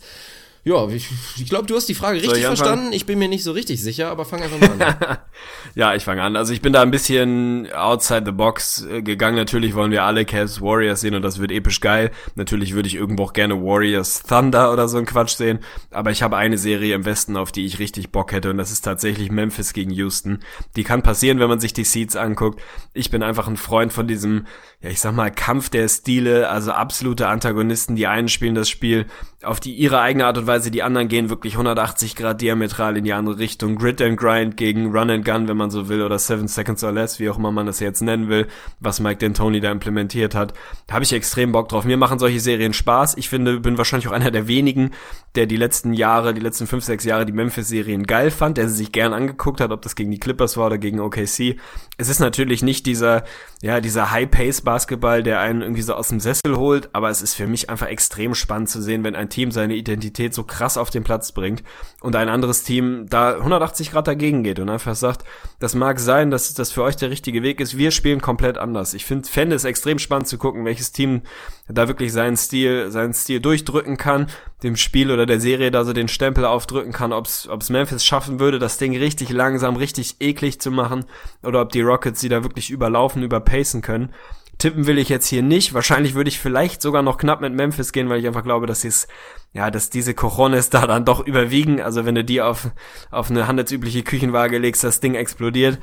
Ja, ich, ich glaube, du hast die Frage richtig ich verstanden. Ich bin mir nicht so richtig sicher, aber fang einfach mal an. Ja, ich fange an. Also ich bin da ein bisschen outside the box äh, gegangen. Natürlich wollen wir alle Cavs Warriors sehen und das wird episch geil. Natürlich würde ich irgendwo auch gerne Warriors Thunder oder so ein Quatsch sehen. Aber ich habe eine Serie im Westen, auf die ich richtig Bock hätte und das ist tatsächlich Memphis gegen Houston. Die kann passieren, wenn man sich die Seeds anguckt. Ich bin einfach ein Freund von diesem, ja ich sag mal, Kampf der Stile, also absolute Antagonisten. Die einen spielen das Spiel auf die ihre eigene Art und Weise, die anderen gehen wirklich 180 Grad diametral in die andere Richtung. Grit and Grind gegen Run and Gun, wenn man so will, oder Seven Seconds or Less, wie auch immer man das jetzt nennen will, was Mike D'Antoni da implementiert hat. Da habe ich extrem Bock drauf. Mir machen solche Serien Spaß. Ich finde, bin wahrscheinlich auch einer der wenigen, der die letzten Jahre, die letzten fünf, sechs Jahre die Memphis-Serien geil fand, der sie sich gern angeguckt hat, ob das gegen die Clippers war oder gegen OKC. Es ist natürlich nicht dieser, ja, dieser High-Pace-Basketball, der einen irgendwie so aus dem Sessel holt, aber es ist für mich einfach extrem spannend zu sehen, wenn ein Team seine Identität so krass auf den Platz bringt und ein anderes Team da 180 Grad dagegen geht und einfach sagt, das mag sein, dass das für euch der richtige Weg ist. Wir spielen komplett anders. Ich finde, fände es extrem spannend zu gucken, welches Team da wirklich seinen Stil, seinen Stil durchdrücken kann, dem Spiel oder der Serie da so den Stempel aufdrücken kann, ob es Memphis schaffen würde, das Ding richtig langsam, richtig eklig zu machen oder ob die Rockets sie da wirklich überlaufen, überpacen können. Tippen will ich jetzt hier nicht. Wahrscheinlich würde ich vielleicht sogar noch knapp mit Memphis gehen, weil ich einfach glaube, dass es ja, dass diese Cojones da dann doch überwiegen. Also wenn du die auf, auf eine handelsübliche Küchenwaage legst, das Ding explodiert.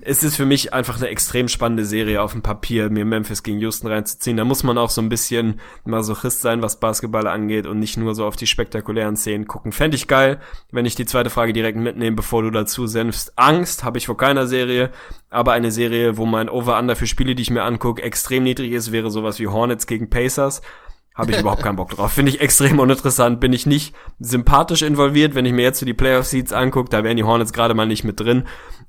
Es ist für mich einfach eine extrem spannende Serie auf dem Papier, mir Memphis gegen Houston reinzuziehen. Da muss man auch so ein bisschen Masochist sein, was Basketball angeht und nicht nur so auf die spektakulären Szenen gucken. Fände ich geil, wenn ich die zweite Frage direkt mitnehme, bevor du dazu senfst. Angst habe ich vor keiner Serie, aber eine Serie, wo mein Over-Under für Spiele, die ich mir angucke, extrem niedrig ist, wäre sowas wie Hornets gegen Pacers. Habe ich überhaupt keinen Bock drauf. Finde ich extrem uninteressant. Bin ich nicht sympathisch involviert, wenn ich mir jetzt so die Playoff-Seeds angucke. Da wären die Hornets gerade mal nicht mit drin.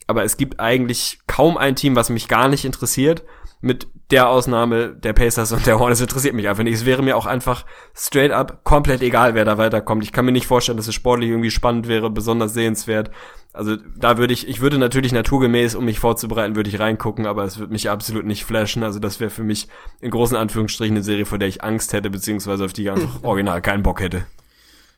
Aber es gibt eigentlich kaum ein Team, was mich gar nicht interessiert. Mit der Ausnahme der Pacers und der Hornets interessiert mich einfach nicht. Es wäre mir auch einfach straight up komplett egal, wer da weiterkommt. Ich kann mir nicht vorstellen, dass es sportlich irgendwie spannend wäre, besonders sehenswert. Also da würde ich, ich würde natürlich naturgemäß, um mich vorzubereiten, würde ich reingucken, aber es würde mich absolut nicht flashen. Also das wäre für mich in großen Anführungsstrichen eine Serie, vor der ich Angst hätte, beziehungsweise auf die ich einfach original keinen Bock hätte.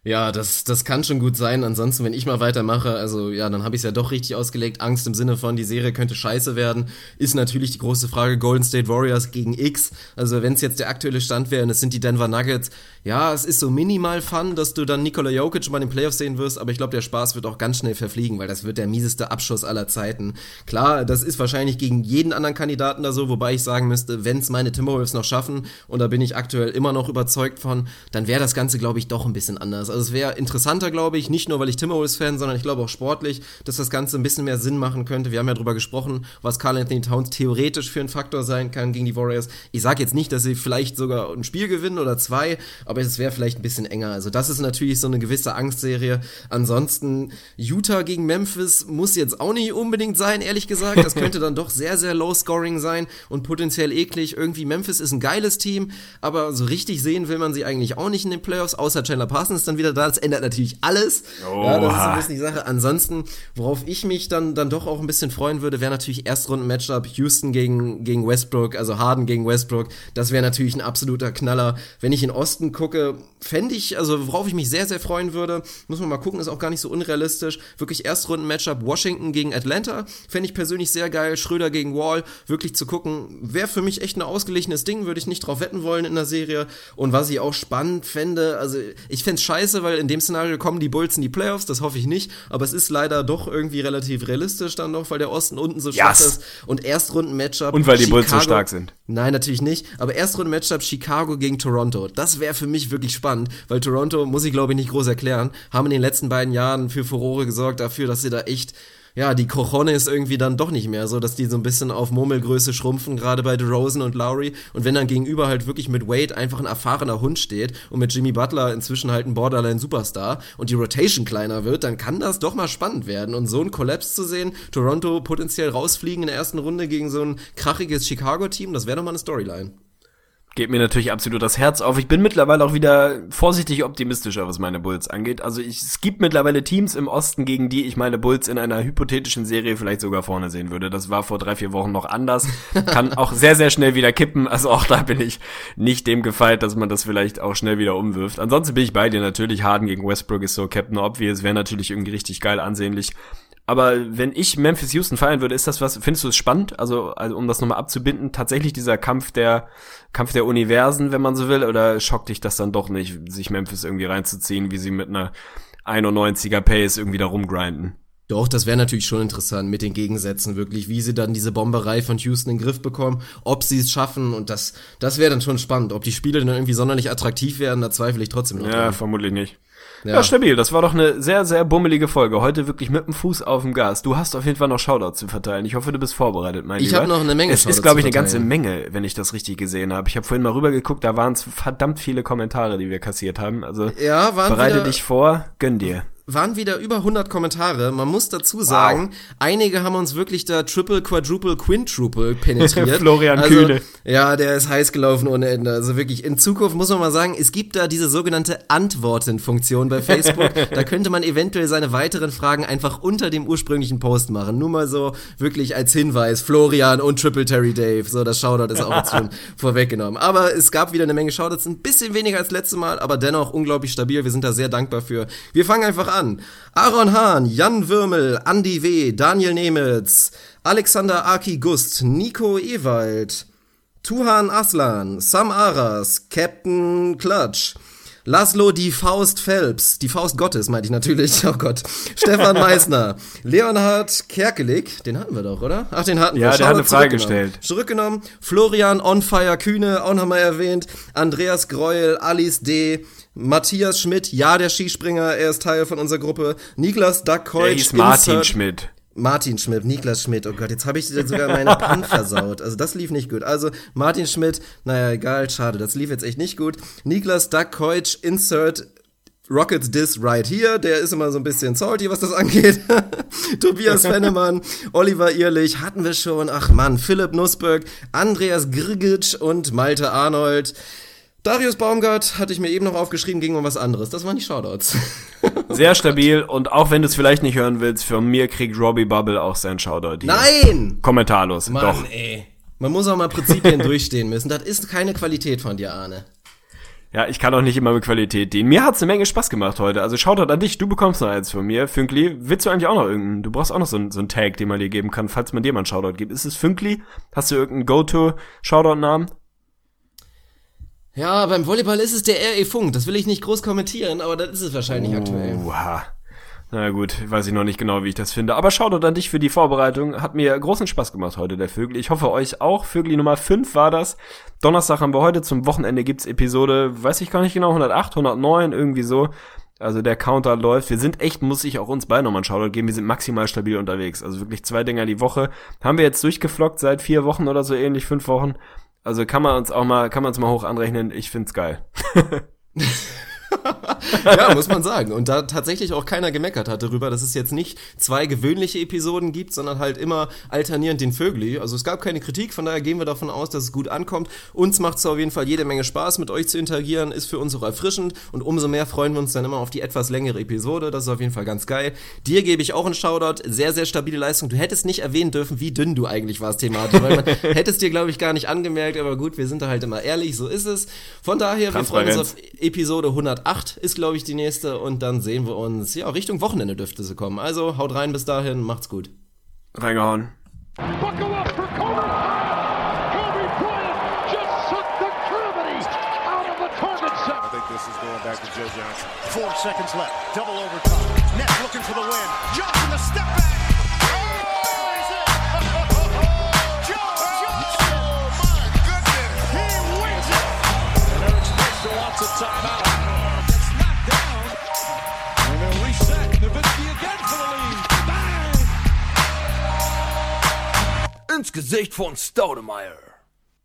Ja, das, das kann schon gut sein. Ansonsten, wenn ich mal weitermache, also ja, dann habe ich es ja doch richtig ausgelegt. Angst im Sinne von, die Serie könnte scheiße werden, ist natürlich die große Frage Golden State Warriors gegen X. Also wenn es jetzt der aktuelle Stand wäre und es sind die Denver Nuggets, ja, es ist so minimal fun, dass du dann Nikola Jokic mal in den Playoffs sehen wirst, aber ich glaube, der Spaß wird auch ganz schnell verfliegen, weil das wird der mieseste Abschuss aller Zeiten. Klar, das ist wahrscheinlich gegen jeden anderen Kandidaten da so, wobei ich sagen müsste, wenn es meine Timberwolves noch schaffen, und da bin ich aktuell immer noch überzeugt von, dann wäre das Ganze, glaube ich, doch ein bisschen anders. Also es wäre interessanter, glaube ich, nicht nur, weil ich Timberwolves-Fan, sondern ich glaube auch sportlich, dass das Ganze ein bisschen mehr Sinn machen könnte. Wir haben ja drüber gesprochen, was Carl Anthony Towns theoretisch für ein Faktor sein kann gegen die Warriors. Ich sage jetzt nicht, dass sie vielleicht sogar ein Spiel gewinnen oder zwei, aber es wäre vielleicht ein bisschen enger. Also das ist natürlich so eine gewisse Angstserie. Ansonsten Utah gegen Memphis muss jetzt auch nicht unbedingt sein, ehrlich gesagt. Das könnte dann doch sehr, sehr low-scoring sein und potenziell eklig. Irgendwie Memphis ist ein geiles Team, aber so richtig sehen will man sie eigentlich auch nicht in den Playoffs, außer Chandler Parsons dann wieder da. Das ändert natürlich alles. Ja, das ist so ein bisschen die Sache. Ansonsten, worauf ich mich dann, dann doch auch ein bisschen freuen würde, wäre natürlich Erstrunden-Matchup Houston gegen, gegen Westbrook, also Harden gegen Westbrook. Das wäre natürlich ein absoluter Knaller. Wenn ich in Osten gucke, fände ich, also worauf ich mich sehr, sehr freuen würde, muss man mal gucken, ist auch gar nicht so unrealistisch. Wirklich Erstrunden-Matchup Washington gegen Atlanta. Fände ich persönlich sehr geil. Schröder gegen Wall. Wirklich zu gucken, wäre für mich echt ein ausgeglichenes Ding, würde ich nicht drauf wetten wollen in der Serie. Und was ich auch spannend fände, also ich fände es scheiße, weil in dem Szenario kommen die Bulls in die Playoffs, das hoffe ich nicht, aber es ist leider doch irgendwie relativ realistisch dann noch, weil der Osten unten so schwach Yes. ist. Und Erstrunden-Matchup. Und weil die Bulls so Chicago- stark sind. Nein, natürlich nicht. Aber Erstrunden-Matchup Chicago gegen Toronto. Das wäre für mich wirklich spannend, weil Toronto, muss ich glaube ich nicht groß erklären, haben in den letzten beiden Jahren für Furore gesorgt dafür, dass sie da echt, ja, die Cojones irgendwie dann doch nicht mehr so, dass die so ein bisschen auf Murmelgröße schrumpfen, gerade bei DeRozan und Lowry. Und wenn dann gegenüber halt wirklich mit Wade einfach ein erfahrener Hund steht und mit Jimmy Butler inzwischen halt ein Borderline-Superstar und die Rotation kleiner wird, dann kann das doch mal spannend werden. Und so ein Kollaps zu sehen, Toronto potenziell rausfliegen in der ersten Runde gegen so ein krachiges Chicago-Team, das wäre doch mal eine Storyline. Geht mir natürlich absolut das Herz auf. Ich bin mittlerweile auch wieder vorsichtig optimistischer, was meine Bulls angeht. Also ich, es gibt mittlerweile Teams im Osten, gegen die ich meine Bulls in einer hypothetischen Serie vielleicht sogar vorne sehen würde. Das war vor drei, vier Wochen noch anders. Kann auch sehr, sehr schnell wieder kippen. Also auch da bin ich nicht dem gefeit, dass man das vielleicht auch schnell wieder umwirft. Ansonsten bin ich bei dir natürlich. Harden gegen Westbrook ist so Captain Obvious. Wäre natürlich irgendwie richtig geil ansehnlich. Aber wenn ich Memphis Houston feiern würde, ist das was, findest du es spannend? Also, also um das nochmal abzubinden, tatsächlich dieser Kampf der, Kampf der Universen, wenn man so will, oder schockt dich das dann doch nicht, sich Memphis irgendwie reinzuziehen, wie sie mit einer 91er Pace irgendwie da rumgrinden? Doch, das wäre natürlich schon interessant mit den Gegensätzen wirklich, wie sie dann diese Bomberei von Houston in den Griff bekommen, ob sie es schaffen und das, das wäre dann schon spannend. Ob die Spiele dann irgendwie sonderlich attraktiv werden, da zweifle ich trotzdem noch. Ja, dran. vermutlich nicht. Ja. ja. stabil. Das war doch eine sehr, sehr bummelige Folge. Heute wirklich mit dem Fuß auf dem Gas. Du hast auf jeden Fall noch Shoutouts zu verteilen. Ich hoffe, du bist vorbereitet, mein Ich habe noch eine Menge Es ist, glaube ich, eine ganze Menge, wenn ich das richtig gesehen habe. Ich habe vorhin mal rübergeguckt, da waren es verdammt viele Kommentare, die wir kassiert haben. Also ja, waren bereite dich vor, gönn dir waren wieder über 100 Kommentare. Man muss dazu sagen, wow. einige haben uns wirklich da Triple, Quadruple, Quintuple penetriert. Florian also, Kühne. Ja, der ist heiß gelaufen ohne Ende. Also wirklich, in Zukunft muss man mal sagen, es gibt da diese sogenannte Antworten-Funktion bei Facebook. da könnte man eventuell seine weiteren Fragen einfach unter dem ursprünglichen Post machen. Nur mal so wirklich als Hinweis. Florian und Triple Terry Dave. So, das Shoutout ist auch jetzt schon vorweggenommen. Aber es gab wieder eine Menge Shoutouts. Ein bisschen weniger als letztes Mal, aber dennoch unglaublich stabil. Wir sind da sehr dankbar für. Wir fangen einfach an an. Aaron Hahn, Jan Würmel, Andi W., Daniel Nemitz, Alexander Aki Gust, Nico Ewald, Tuhan Aslan, Sam Aras, Captain Clutch, Laszlo die Faust Phelps, die Faust Gottes meinte ich natürlich, oh Gott. Stefan Meissner, Leonhard Kerkelik, den hatten wir doch, oder? Ach, den hatten ja, wir. Ja, der hat eine Frage gestellt. Zurückgenommen. Florian Onfire Kühne, auch nochmal erwähnt. Andreas Greuel, Alice D., Matthias Schmidt, ja, der Skispringer, er ist Teil von unserer Gruppe. Niklas Duckheutsch. Der hieß Martin Schmidt. Martin Schmidt, Niklas Schmidt, oh Gott, jetzt habe ich sogar meine Pan versaut. Also das lief nicht gut. Also Martin Schmidt, naja, egal, schade, das lief jetzt echt nicht gut. Niklas Duckheutsch, Insert Rockets Diss right here, der ist immer so ein bisschen salty, was das angeht. Tobias Fennemann, Oliver Ehrlich, hatten wir schon. Ach Mann, Philipp Nussberg, Andreas Grigic und Malte Arnold. Darius Baumgart hatte ich mir eben noch aufgeschrieben, ging um was anderes. Das waren die Shoutouts. Sehr stabil und auch wenn du es vielleicht nicht hören willst, von mir kriegt Robbie Bubble auch sein Shoutout. Hier. Nein! Kommentarlos, Mann, doch. ey. Man muss auch mal Prinzipien durchstehen müssen. Das ist keine Qualität von dir, Arne. Ja, ich kann auch nicht immer mit Qualität dienen. Mir hat's eine Menge Spaß gemacht heute. Also Shoutout an dich, du bekommst noch eins von mir. Fünkli, willst du eigentlich auch noch irgendeinen? Du brauchst auch noch so einen, so einen Tag, den man dir geben kann, falls man dir mal einen Shoutout gibt. Ist es Fünkli? Hast du irgendeinen Go-To-Shoutout-Namen? Ja, beim Volleyball ist es der RE Funk. Das will ich nicht groß kommentieren, aber das ist es wahrscheinlich uh, aktuell. Na gut, weiß ich noch nicht genau, wie ich das finde. Aber schaut an dich für die Vorbereitung. Hat mir großen Spaß gemacht heute, der Vögel. Ich hoffe euch auch. Vögel Nummer 5 war das. Donnerstag haben wir heute. Zum Wochenende gibt's Episode, weiß ich gar nicht genau, 108, 109, irgendwie so. Also der Counter läuft. Wir sind echt, muss ich auch uns beide nochmal einen Shoutout geben. Wir sind maximal stabil unterwegs. Also wirklich zwei Dinger die Woche. Haben wir jetzt durchgeflockt seit vier Wochen oder so ähnlich, fünf Wochen. Also kann man uns auch mal, kann man uns mal hoch anrechnen. Ich find's geil. ja, muss man sagen. Und da tatsächlich auch keiner gemeckert hat darüber, dass es jetzt nicht zwei gewöhnliche Episoden gibt, sondern halt immer alternierend den Vögli. Also es gab keine Kritik, von daher gehen wir davon aus, dass es gut ankommt. Uns macht es auf jeden Fall jede Menge Spaß, mit euch zu interagieren, ist für uns auch erfrischend und umso mehr freuen wir uns dann immer auf die etwas längere Episode. Das ist auf jeden Fall ganz geil. Dir gebe ich auch einen Shoutout. Sehr, sehr stabile Leistung. Du hättest nicht erwähnen dürfen, wie dünn du eigentlich warst thematisch, weil man hättest dir, glaube ich, gar nicht angemerkt, aber gut, wir sind da halt immer ehrlich, so ist es. Von daher, wir freuen uns auf Episode 108 ist, glaube ich, die nächste und dann sehen wir uns, ja, Richtung Wochenende dürfte sie kommen. Also haut rein bis dahin, macht's gut. Reingehauen. Buckle up for Kobe. Kobe Bryant just sucked the gravity out of the target set. I think this is going back to Joe Johnson. Four seconds left. Double overtime. Net looking for the win. Johnson the step back. Ins Gesicht von Staudemeyer.